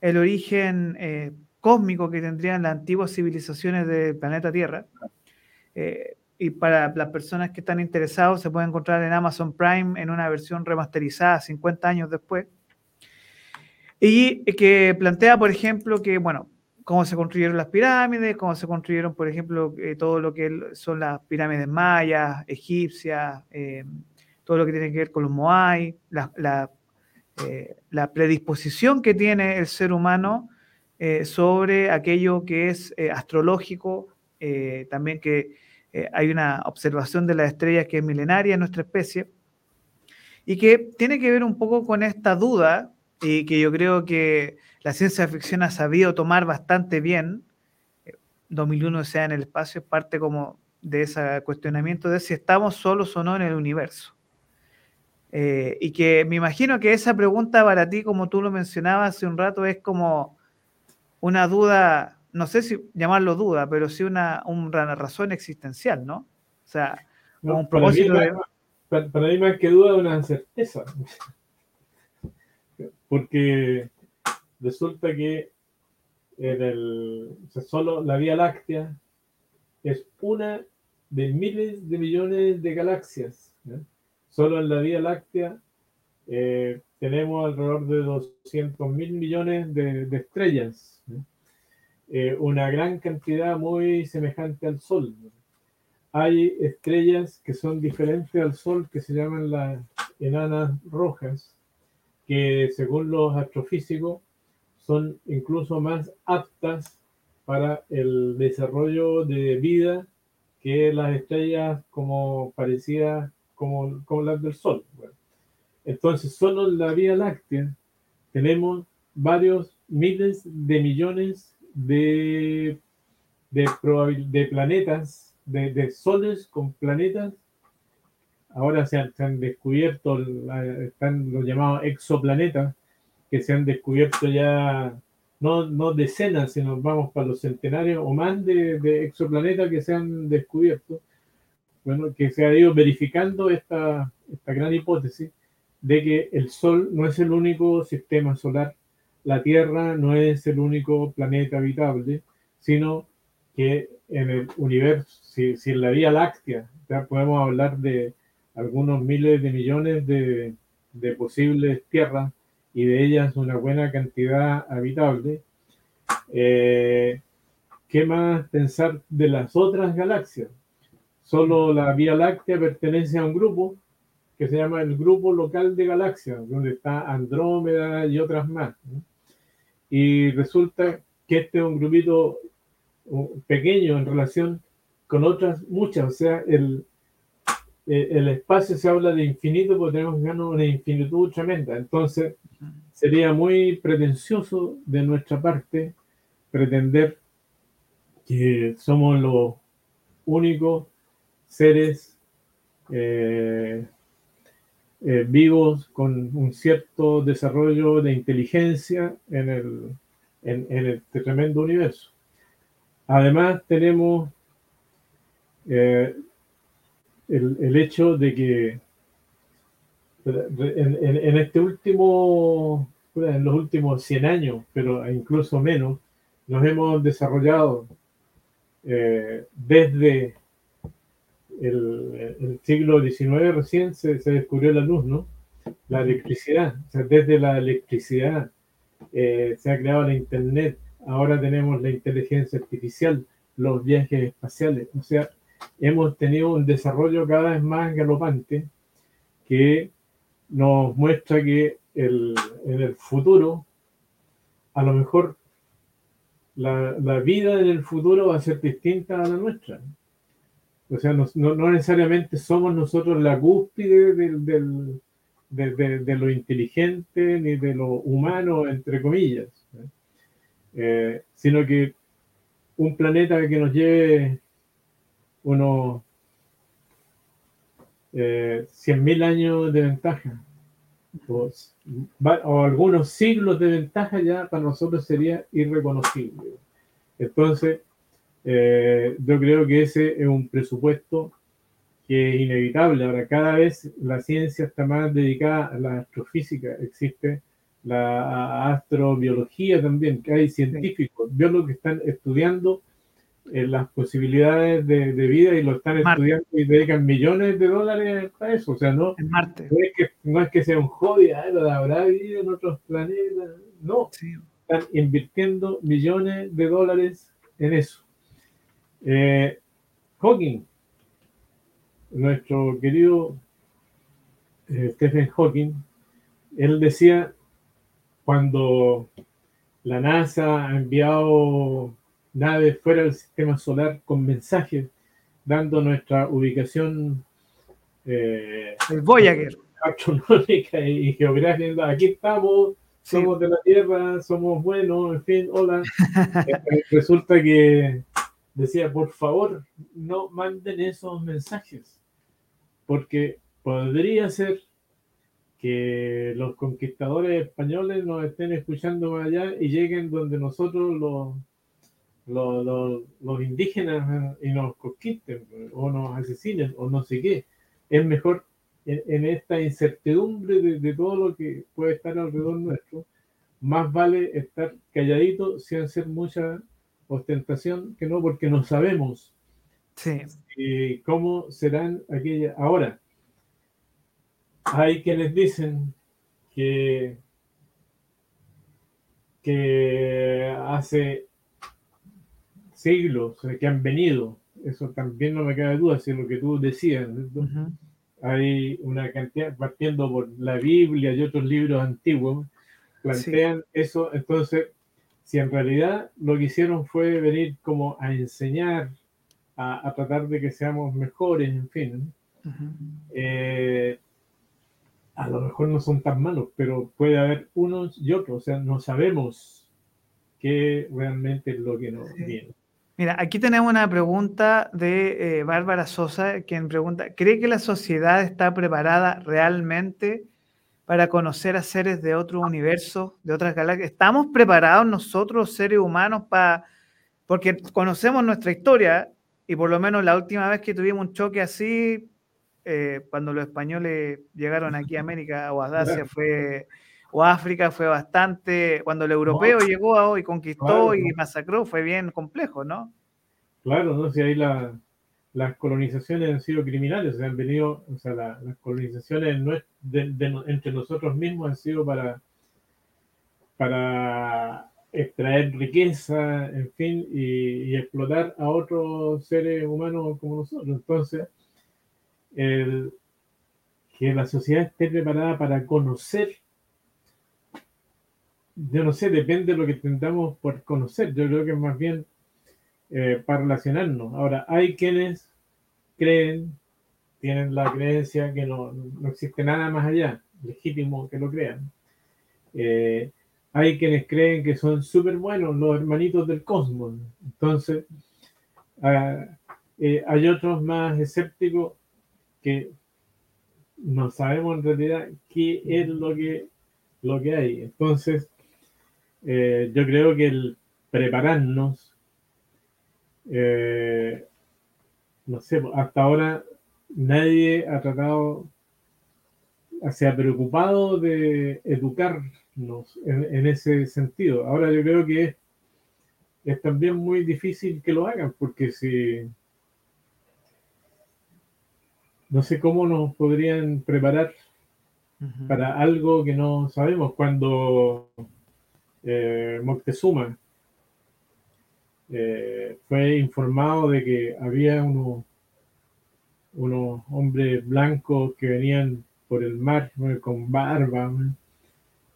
el origen eh, cósmico que tendrían las antiguas civilizaciones del planeta Tierra. Eh, y para las personas que están interesados, se puede encontrar en Amazon Prime en una versión remasterizada 50 años después. Y que plantea, por ejemplo, que, bueno, cómo se construyeron las pirámides, cómo se construyeron, por ejemplo, todo lo que son las pirámides mayas, egipcias, eh, todo lo que tiene que ver con los moai, la, la predisposición que tiene el ser humano eh, sobre aquello que es eh, astrológico, eh, también que hay una observación de las estrellas que es milenaria en nuestra especie, y que tiene que ver un poco con esta duda, y que yo creo que la ciencia ficción ha sabido tomar bastante bien. 2001 sea en el espacio es parte como de ese cuestionamiento de si estamos solos o no en el universo. Y que me imagino que esa pregunta para ti, como tú lo mencionabas hace un rato, es como una duda, no sé si llamarlo duda, pero sí una, una razón existencial, ¿no? O sea, un propósito para mí, de... Para, mí más que duda una certeza. [LAUGHS] Porque resulta que en el, solo la Vía Láctea es una de miles de millones de galaxias. Solo en la Vía Láctea eh, tenemos alrededor de 200 mil millones de, estrellas, eh, una gran cantidad muy semejante al Sol. Hay estrellas que son diferentes al Sol, que se llaman las enanas rojas, que según los astrofísicos son incluso más aptas para el desarrollo de vida que las estrellas como parecidas como, como las del Sol. Entonces, solo en la Vía Láctea tenemos varios miles de millones de, de, de planetas, de, soles con planetas. Ahora se han, descubierto, están los llamados exoplanetas, que se han descubierto ya no, no decenas, sino vamos para los centenarios o más de, de, exoplanetas que se han descubierto. Bueno, que se ha ido verificando esta, esta gran hipótesis de que el Sol no es el único sistema solar, la Tierra no es el único planeta habitable, sino que en el universo, si, en la Vía Láctea, ya podemos hablar de algunos miles de millones de, posibles tierras y de ellas una buena cantidad habitable, eh, ¿qué más pensar de las otras galaxias? Solo la Vía Láctea pertenece a un grupo que se llama el Grupo Local de Galaxias, donde está Andrómeda y otras más. Y resulta que este es un grupito pequeño en relación con otras muchas, o sea, el, eh, el espacio se habla de infinito porque tenemos una infinitud tremenda. Entonces, sería muy pretencioso de nuestra parte pretender que somos los únicos seres eh, eh, vivos con un cierto desarrollo de inteligencia en el, en, el tremendo universo. Además, tenemos eh, el, hecho de que en, este último, en los últimos 100 años, pero incluso menos, nos hemos desarrollado desde el, siglo XIX recién se, descubrió la luz, ¿no? La electricidad, o sea, desde la electricidad eh, se ha creado la Internet, ahora tenemos la inteligencia artificial, los viajes espaciales, o sea, hemos tenido un desarrollo cada vez más galopante que nos muestra que el, en el futuro, a lo mejor la, la, vida en el futuro va a ser distinta a la nuestra. O sea, no, no, necesariamente somos nosotros la cúspide del, del, de, lo inteligente ni de lo humano, entre comillas, eh, sino que un planeta que nos lleve unos eh, 100.000 años de ventaja o, algunos siglos de ventaja ya para nosotros sería irreconocible. Entonces, eh, yo creo que ese es un presupuesto que es inevitable. Ahora, cada vez la ciencia está más dedicada a la astrofísica. Existe la astrobiología también, que hay científicos, biólogos que están estudiando eh, las posibilidades de, vida y lo están estudiando y dedican millones de dólares a eso. O sea, no, Marte. no, es, que, no es que sea un hobby, habrá vida en otros planetas. No, están invirtiendo millones de dólares en eso. Eh, Hawking, nuestro querido eh, Stephen Hawking, él decía cuando la NASA ha enviado naves fuera del sistema solar con mensajes dando nuestra ubicación eh, el Voyager [LAUGHS] astronómica y geográfica. Aquí estamos, somos de la Tierra, somos buenos, en fin, hola. [LAUGHS] Eh, resulta que decía, por favor, no manden esos mensajes, porque podría ser que los conquistadores españoles nos estén escuchando allá y lleguen donde nosotros los, los, indígenas y nos conquisten o nos asesinen o no sé qué. Es mejor en, esta incertidumbre de, todo lo que puede estar alrededor nuestro, más vale estar calladito sin hacer mucha ostentación que no, porque no sabemos sí. cómo serán aquellas. Ahora, hay quienes dicen que, que hace siglos que han venido, eso también no me cabe duda, si es lo que tú decías. Hay una cantidad, partiendo por la Biblia y otros libros antiguos, plantean eso. Entonces, si en realidad lo que hicieron fue venir como a enseñar, a, tratar de que seamos mejores, en fin, a lo mejor no son tan malos, pero puede haber unos y otros, o sea, no sabemos qué realmente es lo que nos viene. Mira, aquí tenemos una pregunta de eh, Bárbara Sosa, quien pregunta, ¿cree que la sociedad está preparada realmente para conocer a seres de otro universo, de otras galaxias? ¿Estamos preparados nosotros, seres humanos, para... Porque conocemos nuestra historia y por lo menos la última vez que tuvimos un choque así, eh, cuando los españoles llegaron aquí a [LAUGHS] América o a Asia fue, o África fue bastante, cuando el europeo llegó y conquistó y masacró, fue bien complejo, ¿no? Claro, ¿no? Si ahí las colonizaciones han sido criminales, se han venido, o sea, las colonizaciones entre nosotros mismos han sido para, para extraer riqueza, en fin, y explotar a otros seres humanos como nosotros. Entonces, el, que la sociedad esté preparada para conocer. Yo no sé, depende de lo que intentamos por conocer. Yo creo que más bien eh, para relacionarnos. Ahora, hay quienes creen, tienen la creencia que no, existe nada más allá, legítimo que lo crean. Eh, hay quienes creen que son súper buenos los hermanitos del cosmos. Entonces, ah, eh, hay otros más escépticos que no sabemos en realidad qué es lo que, lo que hay. Entonces, yo creo que el prepararnos, eh, no sé, hasta ahora nadie ha tratado, se ha preocupado de educarnos en, ese sentido. Ahora yo creo que es también muy difícil que lo hagan, porque si no sé cómo nos podrían preparar para algo que no sabemos. Cuando eh, Moctezuma eh, fue informado de que había unos, unos hombres blancos que venían por el mar con barba,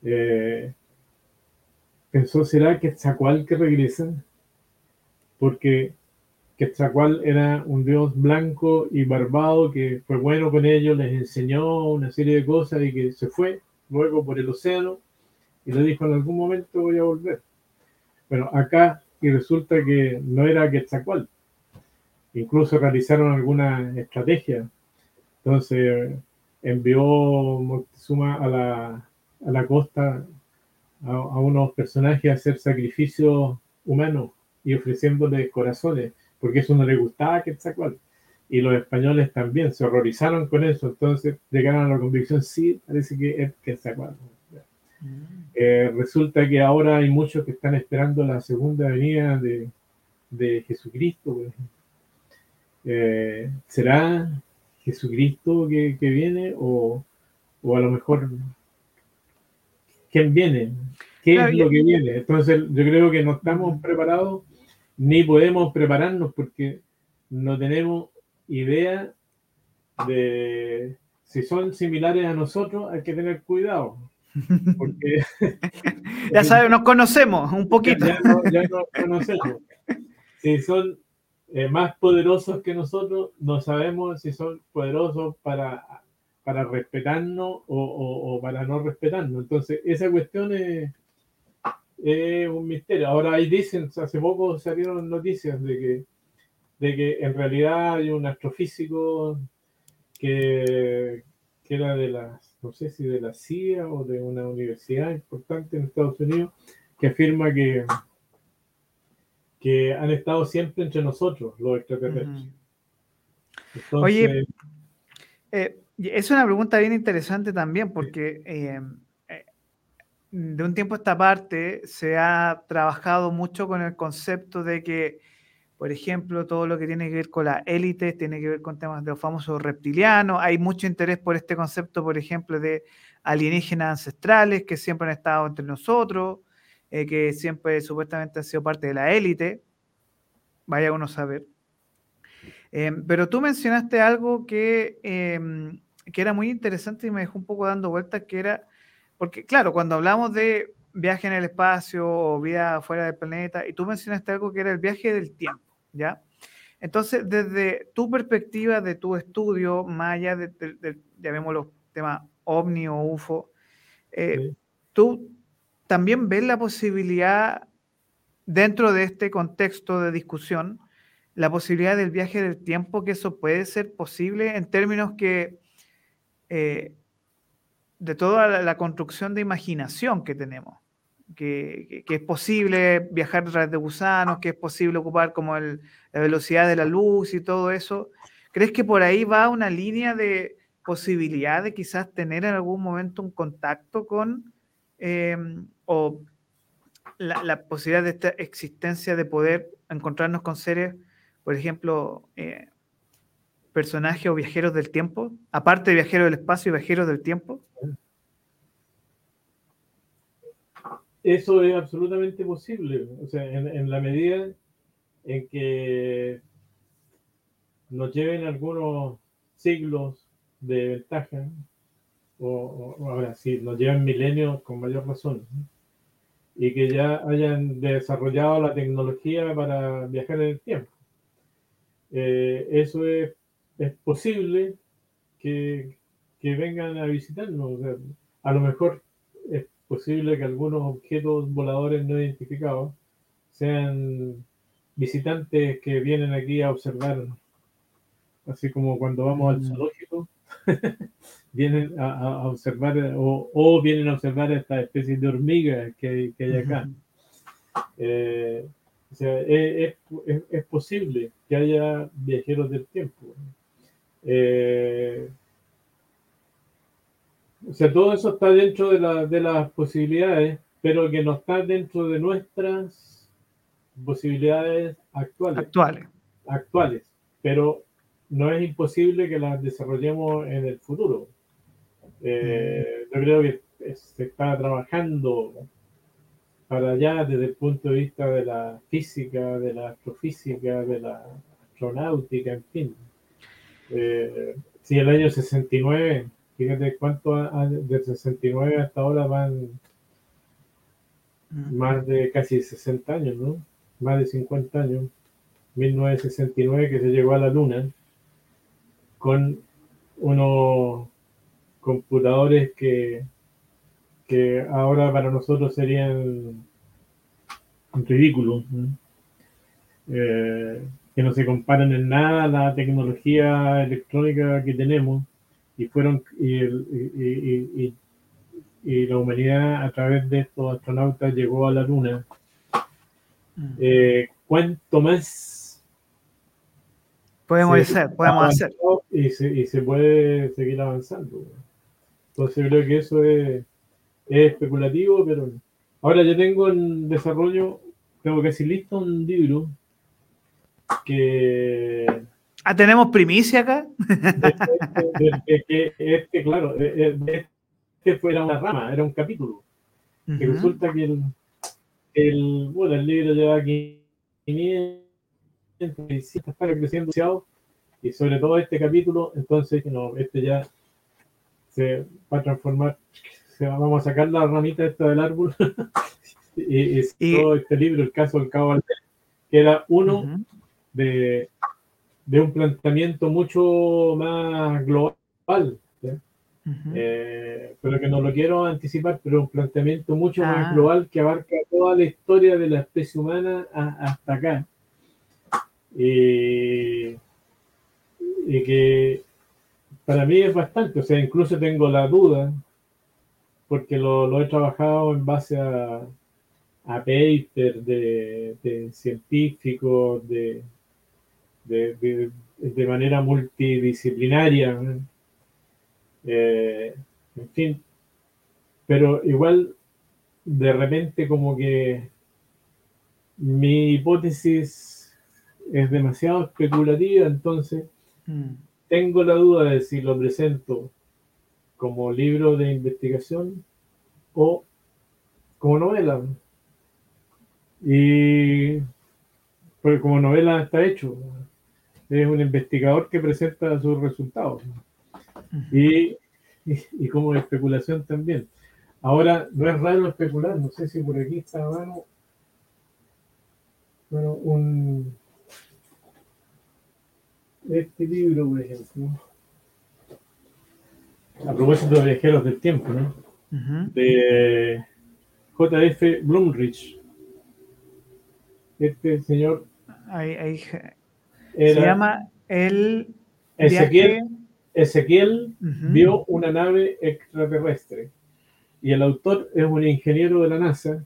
eh, pensó, ¿será que Zacual que regresa? Porque Quetzalcoatl era un dios blanco y barbado que fue bueno con ellos, les enseñó una serie de cosas y que se fue luego por el océano y le dijo en algún momento voy a volver. Bueno, acá y resulta que no era Quetzalcoatl. Incluso realizaron alguna estrategia. Entonces, envió Moctezuma a la, a la costa a, unos personajes a hacer sacrificios humanos y ofreciéndoles corazones, porque eso no le gustaba a. Y los españoles también se horrorizaron con eso, entonces llegaron a la convicción, sí, parece que es Quetzalcoatl. Eh, resulta que ahora hay muchos que están esperando la segunda venida de, de Jesucristo. Eh, ¿Será Jesucristo que, que viene o, o, a lo mejor quién viene? ¿Qué es lo que viene? Entonces yo creo que no estamos preparados ni podemos prepararnos porque no tenemos idea de si son similares a nosotros, hay que tener cuidado. Porque, [LAUGHS] ya sabes, nos conocemos un poquito. Ya, nos conocemos. Si son eh, más poderosos que nosotros, no sabemos si son poderosos para, para respetarnos o, para no respetarnos. Entonces, esa cuestión es, es, un misterio. Ahora ahí dicen, hace poco salieron noticias de que, de que en realidad hay un astrofísico que, que era de las no sé si de la CIA o de una universidad importante en Estados Unidos, que afirma que, que han estado siempre entre nosotros, los extraterrestres. Oye, eh, es una pregunta bien interesante también, porque eh, eh, de un tiempo a esta parte se ha trabajado mucho con el concepto de que por ejemplo, todo lo que tiene que ver con la élite, tiene que ver con temas de los famosos reptilianos. Hay mucho interés por este concepto, por ejemplo, de alienígenas ancestrales que siempre han estado entre nosotros, eh, que siempre supuestamente han sido parte de la élite. Vaya uno a saber. Em, pero tú mencionaste algo que, em, que era muy interesante y me dejó un poco dando vueltas, que era, porque claro, cuando hablamos de viaje en el espacio o vida fuera del planeta, y tú mencionaste algo que era el viaje del tiempo, ¿ya? Entonces, desde tu perspectiva de tu estudio, más allá de, llamémoslo tema ovni o UFO, eh, tú también ves la posibilidad, dentro de este contexto de discusión, la posibilidad del viaje del tiempo, que eso puede ser posible en términos que eh, de toda la, construcción de imaginación que tenemos que, es posible viajar a través de gusanos, que es posible ocupar como la velocidad de la luz y todo eso. ¿Crees que por ahí va una línea de posibilidad de quizás tener en algún momento un contacto con em, o la, posibilidad de esta existencia de poder encontrarnos con seres, por ejemplo, eh, personajes o viajeros del tiempo, aparte de viajeros del espacio y viajeros del tiempo? Eso es absolutamente posible, o sea, en, la medida en que nos lleven algunos siglos de ventaja, o, ahora sí, nos llevan milenios con mayor razón, y que ya hayan desarrollado la tecnología para viajar en el tiempo. Eh, eso es, es posible que, que, vengan a visitarnos. a lo mejor posible que algunos objetos voladores no identificados sean visitantes que vienen aquí a observar, así como cuando vamos al mm. zoológico, [LAUGHS] vienen a, observar o, vienen a observar esta especie de hormigas que, hay acá. Eh, o sea, es, posible que haya viajeros del tiempo. Eh, o sea, todo eso está dentro de, las posibilidades, pero que no está dentro de nuestras posibilidades actuales. Actuales. Actuales. Pero no es imposible que las desarrollemos en el futuro. Eh, yo creo que se está trabajando para allá desde el punto de vista de la física, de la astrofísica, de la astronáutica, en fin. Eh, si el año 69 Fíjate cuánto del 69 hasta ahora van más de casi 60 años, ¿no? Más de 50 años. 1969 que se llegó a la Luna con unos computadores que, que ahora para nosotros serían ridículos, eh, que no se comparan en nada a la tecnología electrónica que tenemos y fueron y, la humanidad a través de estos astronautas llegó a la luna. Mm. Eh, ¿Cuánto más podemos hacer? Podemos hacer. Y se, puede seguir avanzando. Entonces creo que eso es, es especulativo, pero ahora yo tengo en desarrollo, tengo casi listo un libro que Ah, ¿tenemos primicia acá? este, claro, este fuera una rama, era un capítulo. Que resulta que el, el, bueno, el libro lleva 500, 600 está creciendo y sobre todo este capítulo, entonces, no, este ya se va a transformar, se va, vamos a sacar la ramita esta del árbol [LAUGHS] y, todo este libro, el caso del Cabo que era uno de de un planteamiento mucho más global, eh, pero que no lo quiero anticipar, pero un planteamiento mucho más ah. global que abarca toda la historia de la especie humana hasta acá. y que para mí es bastante, o sea, incluso tengo la duda, porque lo, he trabajado en base a, a papers de, de científicos, de, de, de, manera multidisciplinaria. Eh, en fin, pero igual de repente como que mi hipótesis es demasiado especulativa, entonces mm. tengo la duda de si lo presento como libro de investigación o como novela. Y porque como novela está hecho es un investigador que presenta sus resultados. Y, y, como especulación también. Ahora, no es raro especular, no sé si por aquí está a mano bueno, un, este libro, por ejemplo, a propósito de viajeros del tiempo, ¿no? De J.F. Blumrich. Este señor. Ahí, ahí se llama el Ezequiel, Ezequiel vio una nave extraterrestre y el autor es un ingeniero de la NASA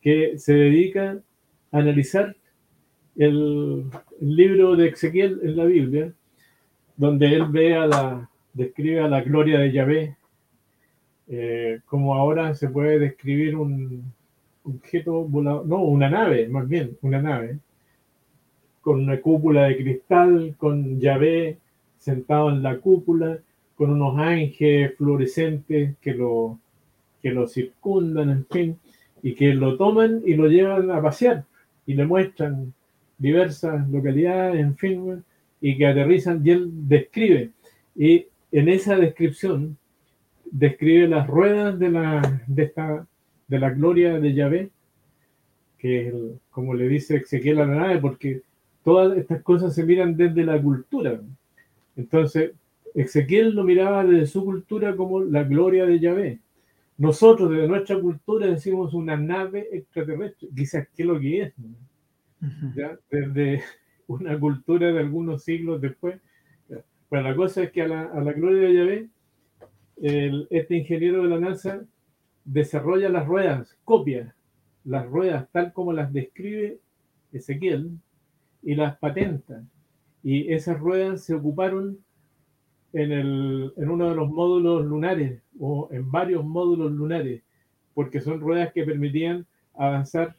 que se dedica a analizar el, libro de Ezequiel en la Biblia, donde él ve a la, describe a la gloria de Yahvé, eh, como ahora se puede describir un objeto volador, no, una nave, más bien, una nave, con una cúpula de cristal, con Yahvé sentado en la cúpula, con unos ángeles fluorescentes que lo, que lo circundan, en fin, y que lo toman y lo llevan a pasear y le muestran diversas localidades, en fin, y que aterrizan y él describe. Y en esa descripción describe las ruedas de la, de esta, de la gloria de Yahvé, que es como le dice Ezequiel a la nave, porque todas estas cosas se miran desde la cultura. Entonces, Ezequiel lo miraba desde su cultura como la gloria de Yahvé. Nosotros, desde nuestra cultura, decimos una nave extraterrestre. Quizás, ¿qué es lo que es? Desde [LAUGHS] una cultura de algunos siglos después. Bueno, la cosa es que a la, gloria de Yahvé, este ingeniero de la NASA desarrolla las ruedas, copia las ruedas tal como las describe Ezequiel, y las patenta. Y esas ruedas se ocuparon en, el, en uno de los módulos lunares o en varios módulos lunares, porque son ruedas que permitían avanzar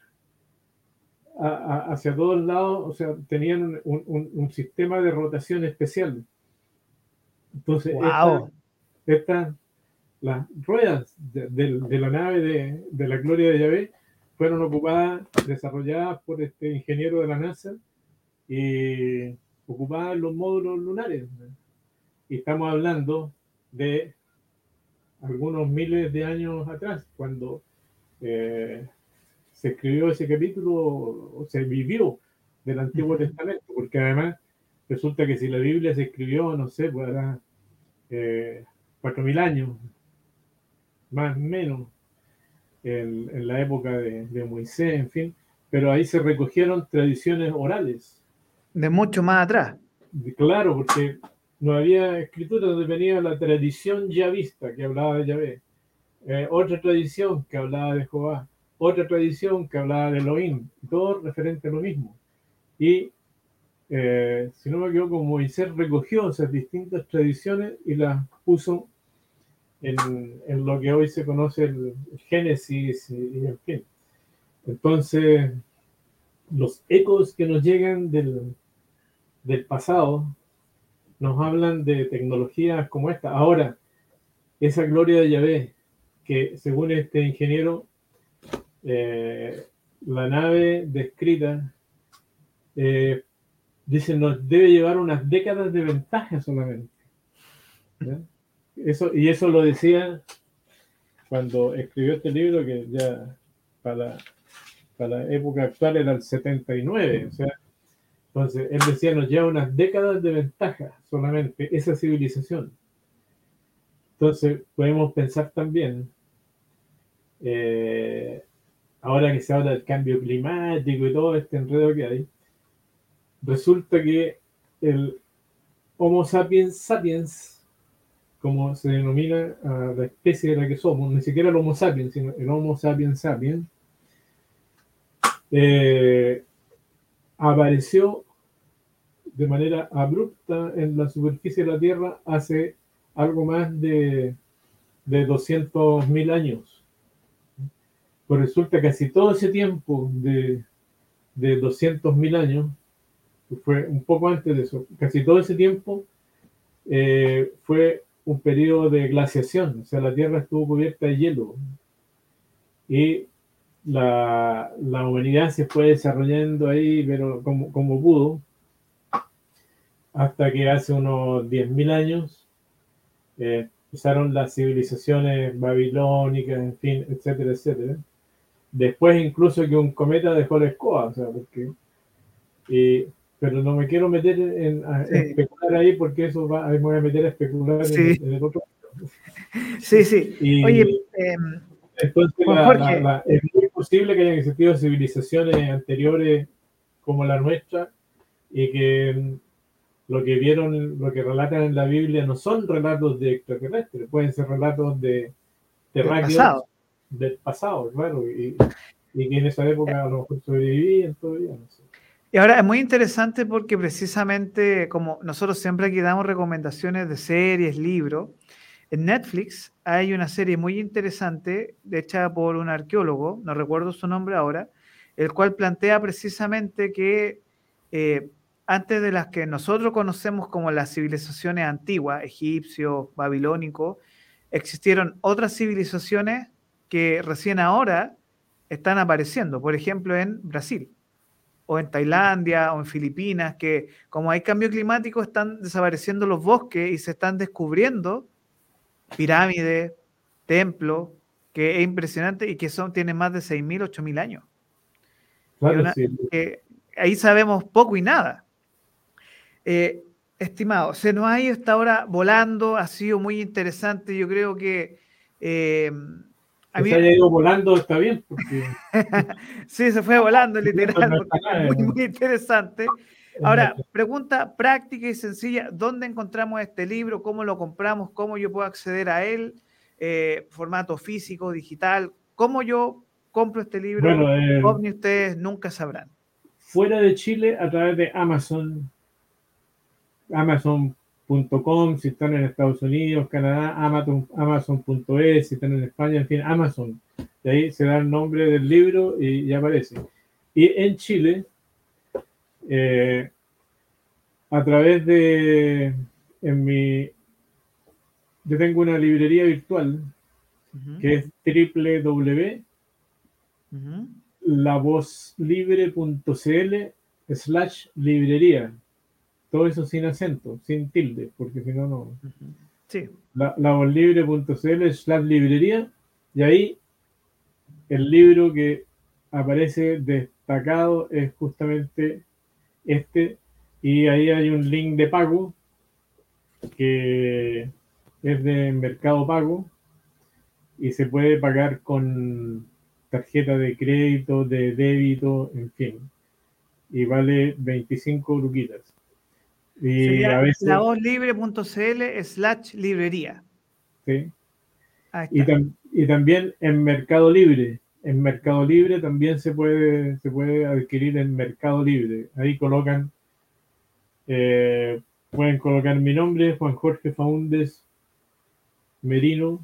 hacia todos lados, o sea, tenían un, sistema de rotación especial. Entonces, estas, las ruedas de, la nave de, de, la Gloria de Yahvé fueron ocupadas, desarrolladas por este ingeniero de la NASA, y ocupaban los módulos lunares. Y estamos hablando de algunos miles de años atrás, cuando eh, se escribió ese capítulo o se vivió del Antiguo Testamento, porque además resulta que si la Biblia se escribió, no sé, pues eh, cuatro mil años, más o menos, en, la época de, de Moisés, en fin, pero ahí se recogieron tradiciones orales de mucho más atrás. Claro, porque no había escritura donde venía la tradición yavista que hablaba de Yahvé, eh, otra tradición que hablaba de Jehová, otra tradición que hablaba de Elohim, todo referente a lo mismo. Y eh, si no me equivoco, Moisés recogió esas distintas tradiciones y las puso en, lo que hoy se conoce el, Génesis y, en fin. Entonces, los ecos que nos llegan del, del pasado nos hablan de tecnologías como esta. Ahora, esa gloria de Yahvé, que según este ingeniero, eh, la nave descrita, eh, dice, nos debe llevar unas décadas de ventaja solamente. Eso, y eso lo decía cuando escribió este libro, que ya para, para la época actual era el 79, o sea, entonces, él decía, nos lleva unas décadas de ventaja solamente esa civilización. Entonces, podemos pensar también, eh, ahora que se habla del cambio climático y todo este enredo que hay, resulta que el Homo sapiens sapiens, como se denomina a la especie de la que somos, ni siquiera el Homo sapiens, sino el Homo sapiens sapiens, eh, apareció de manera abrupta en la superficie de la Tierra hace algo más de, de 200.000 años. Pues resulta que casi todo ese tiempo de, de 200.000 años, fue un poco antes de eso, casi todo ese tiempo eh, fue un periodo de glaciación, o sea, la Tierra estuvo cubierta de hielo. Y la, la, humanidad se fue desarrollando ahí, pero como, como pudo, hasta que hace unos 10.000 años eh, empezaron las civilizaciones babilónicas, en fin, etcétera, etcétera. Después incluso que un cometa dejó la escoba, o sea, porque... pero no me quiero meter en especular ahí porque eso va, me voy a meter a especular en, el otro. Sí, sí. Oye, eh, entonces, es muy posible que hayan existido civilizaciones anteriores como la nuestra y que lo que vieron, lo que relatan en la Biblia no son relatos de extraterrestres, pueden ser relatos de terráqueos del pasado, claro, y, y, que en esa época a lo mejor sobrevivían todavía, no sé. Y ahora es muy interesante porque precisamente como nosotros siempre aquí damos recomendaciones de series, libros, en Netflix hay una serie muy interesante hecha por un arqueólogo, no recuerdo su nombre ahora, el cual plantea precisamente que eh, antes de las que nosotros conocemos como las civilizaciones antiguas, egipcio, babilónico, existieron otras civilizaciones que recién ahora están apareciendo, por ejemplo en Brasil o en Tailandia o en Filipinas, que como hay cambio climático están desapareciendo los bosques y se están descubriendo pirámides, templos, que es impresionante y que son, tienen más de 6.000, 8.000 años. ahí sabemos poco y nada. Eh, estimado, se nos ha ido esta hora volando, ha sido muy interesante. Yo creo que. Eh, a se haya ido volando está bien. [LAUGHS] sí, se fue volando, [LAUGHS] literal. muy, muy interesante. Ahora, pregunta práctica y sencilla: ¿dónde encontramos este libro? ¿Cómo lo compramos? ¿Cómo yo puedo acceder a él? Eh, formato físico, digital. ¿Cómo yo compro este libro? Bueno, eh, ustedes nunca sabrán. Fuera de Chile, a través de Amazon, Amazon.com si están en Estados Unidos, Canadá, Amazon.es si están en España, en fin, Amazon. De ahí se da el nombre del libro y ya aparece. Y en Chile, eh, a través de, en mi, yo tengo una librería virtual que es www.lavozlibre.cl slash librería. Todo eso sin acento, sin tilde, porque si no, no. Sí. La, es la librería, y ahí el libro que aparece destacado es justamente este, y ahí hay un link de pago que es de Mercado Pago y se puede pagar con tarjeta de crédito, de débito, en fin. Y vale 25 ruquitas. Y a veces... slash librería. Sí. Y, y, también en Mercado Libre. En Mercado Libre también se puede, se puede adquirir en Mercado Libre. Ahí colocan, eh, pueden colocar mi nombre, Juan Jorge Faúndez Merino,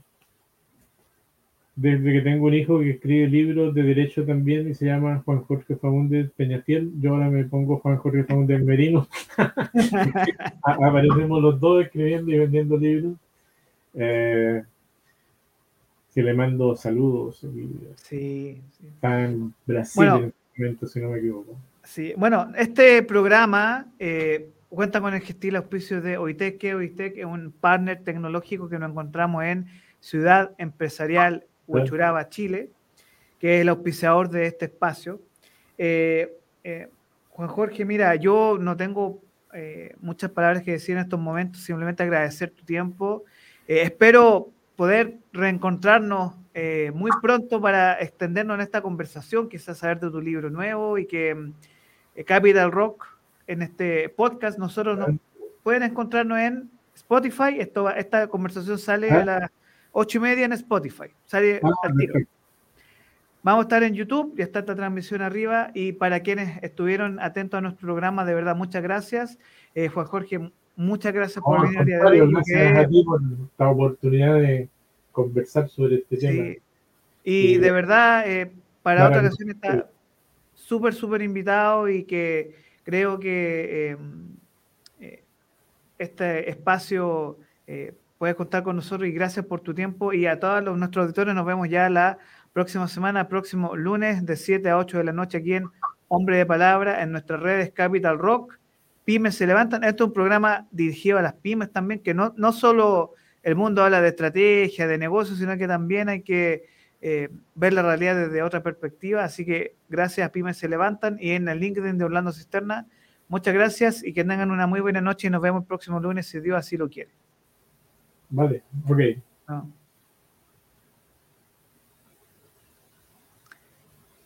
desde que tengo un hijo que escribe libros de derecho también y se llama Juan Jorge Faúndez Peñafiel. Yo ahora me pongo Juan Jorge Faúndez Merino. [LAUGHS] Aparecemos los dos escribiendo y vendiendo libros. Eh, que le mando saludos. Sí, Está en Brasil en este momento, si no me equivoco. Sí, bueno, este programa eh, cuenta con el gestil auspicio de OITEC. OITEC es un partner tecnológico que nos encontramos en Ciudad Empresarial Huachuraba, Chile, que es el auspiciador de este espacio. Eh, eh, Juan Jorge, mira, yo no tengo eh, muchas palabras que decir en estos momentos, simplemente agradecer tu tiempo. espero poder reencontrarnos muy pronto para extendernos en esta conversación, quizás saber de tu libro nuevo y que Capital Rock en este podcast nosotros nos, pueden encontrarnos en Spotify. Esto, esta conversación sale a las ocho y media en Spotify. Sale ah, al tiro. Vamos a estar en YouTube, ya está esta transmisión arriba. Y para quienes estuvieron atentos a nuestro programa, de verdad, muchas gracias. Eh, Juan Jorge, muchas gracias por venir hoy. Gracias a ti por la oportunidad de conversar sobre este tema. Y de verdad, eh, para otra ocasión está súper, súper invitado y que creo que em, eh, este espacio eh, puedes contar con nosotros y gracias por tu tiempo. Y a todos los, nuestros auditores nos vemos ya la próxima semana, próximo lunes de 7 a 8 de la noche aquí en Hombre de Palabra, en nuestras redes Capital Rock. Pymes se levantan. Esto es un programa dirigido a las pymes también, que no, no solo el mundo habla de estrategia, de negocios, sino que también hay que eh, ver la realidad desde otra perspectiva. Así que gracias, Pymes se levantan. Y en el LinkedIn de Orlando Cisterna, muchas gracias y que tengan una muy buena noche y nos vemos el próximo lunes si Dios así lo quiere. Vale, ok.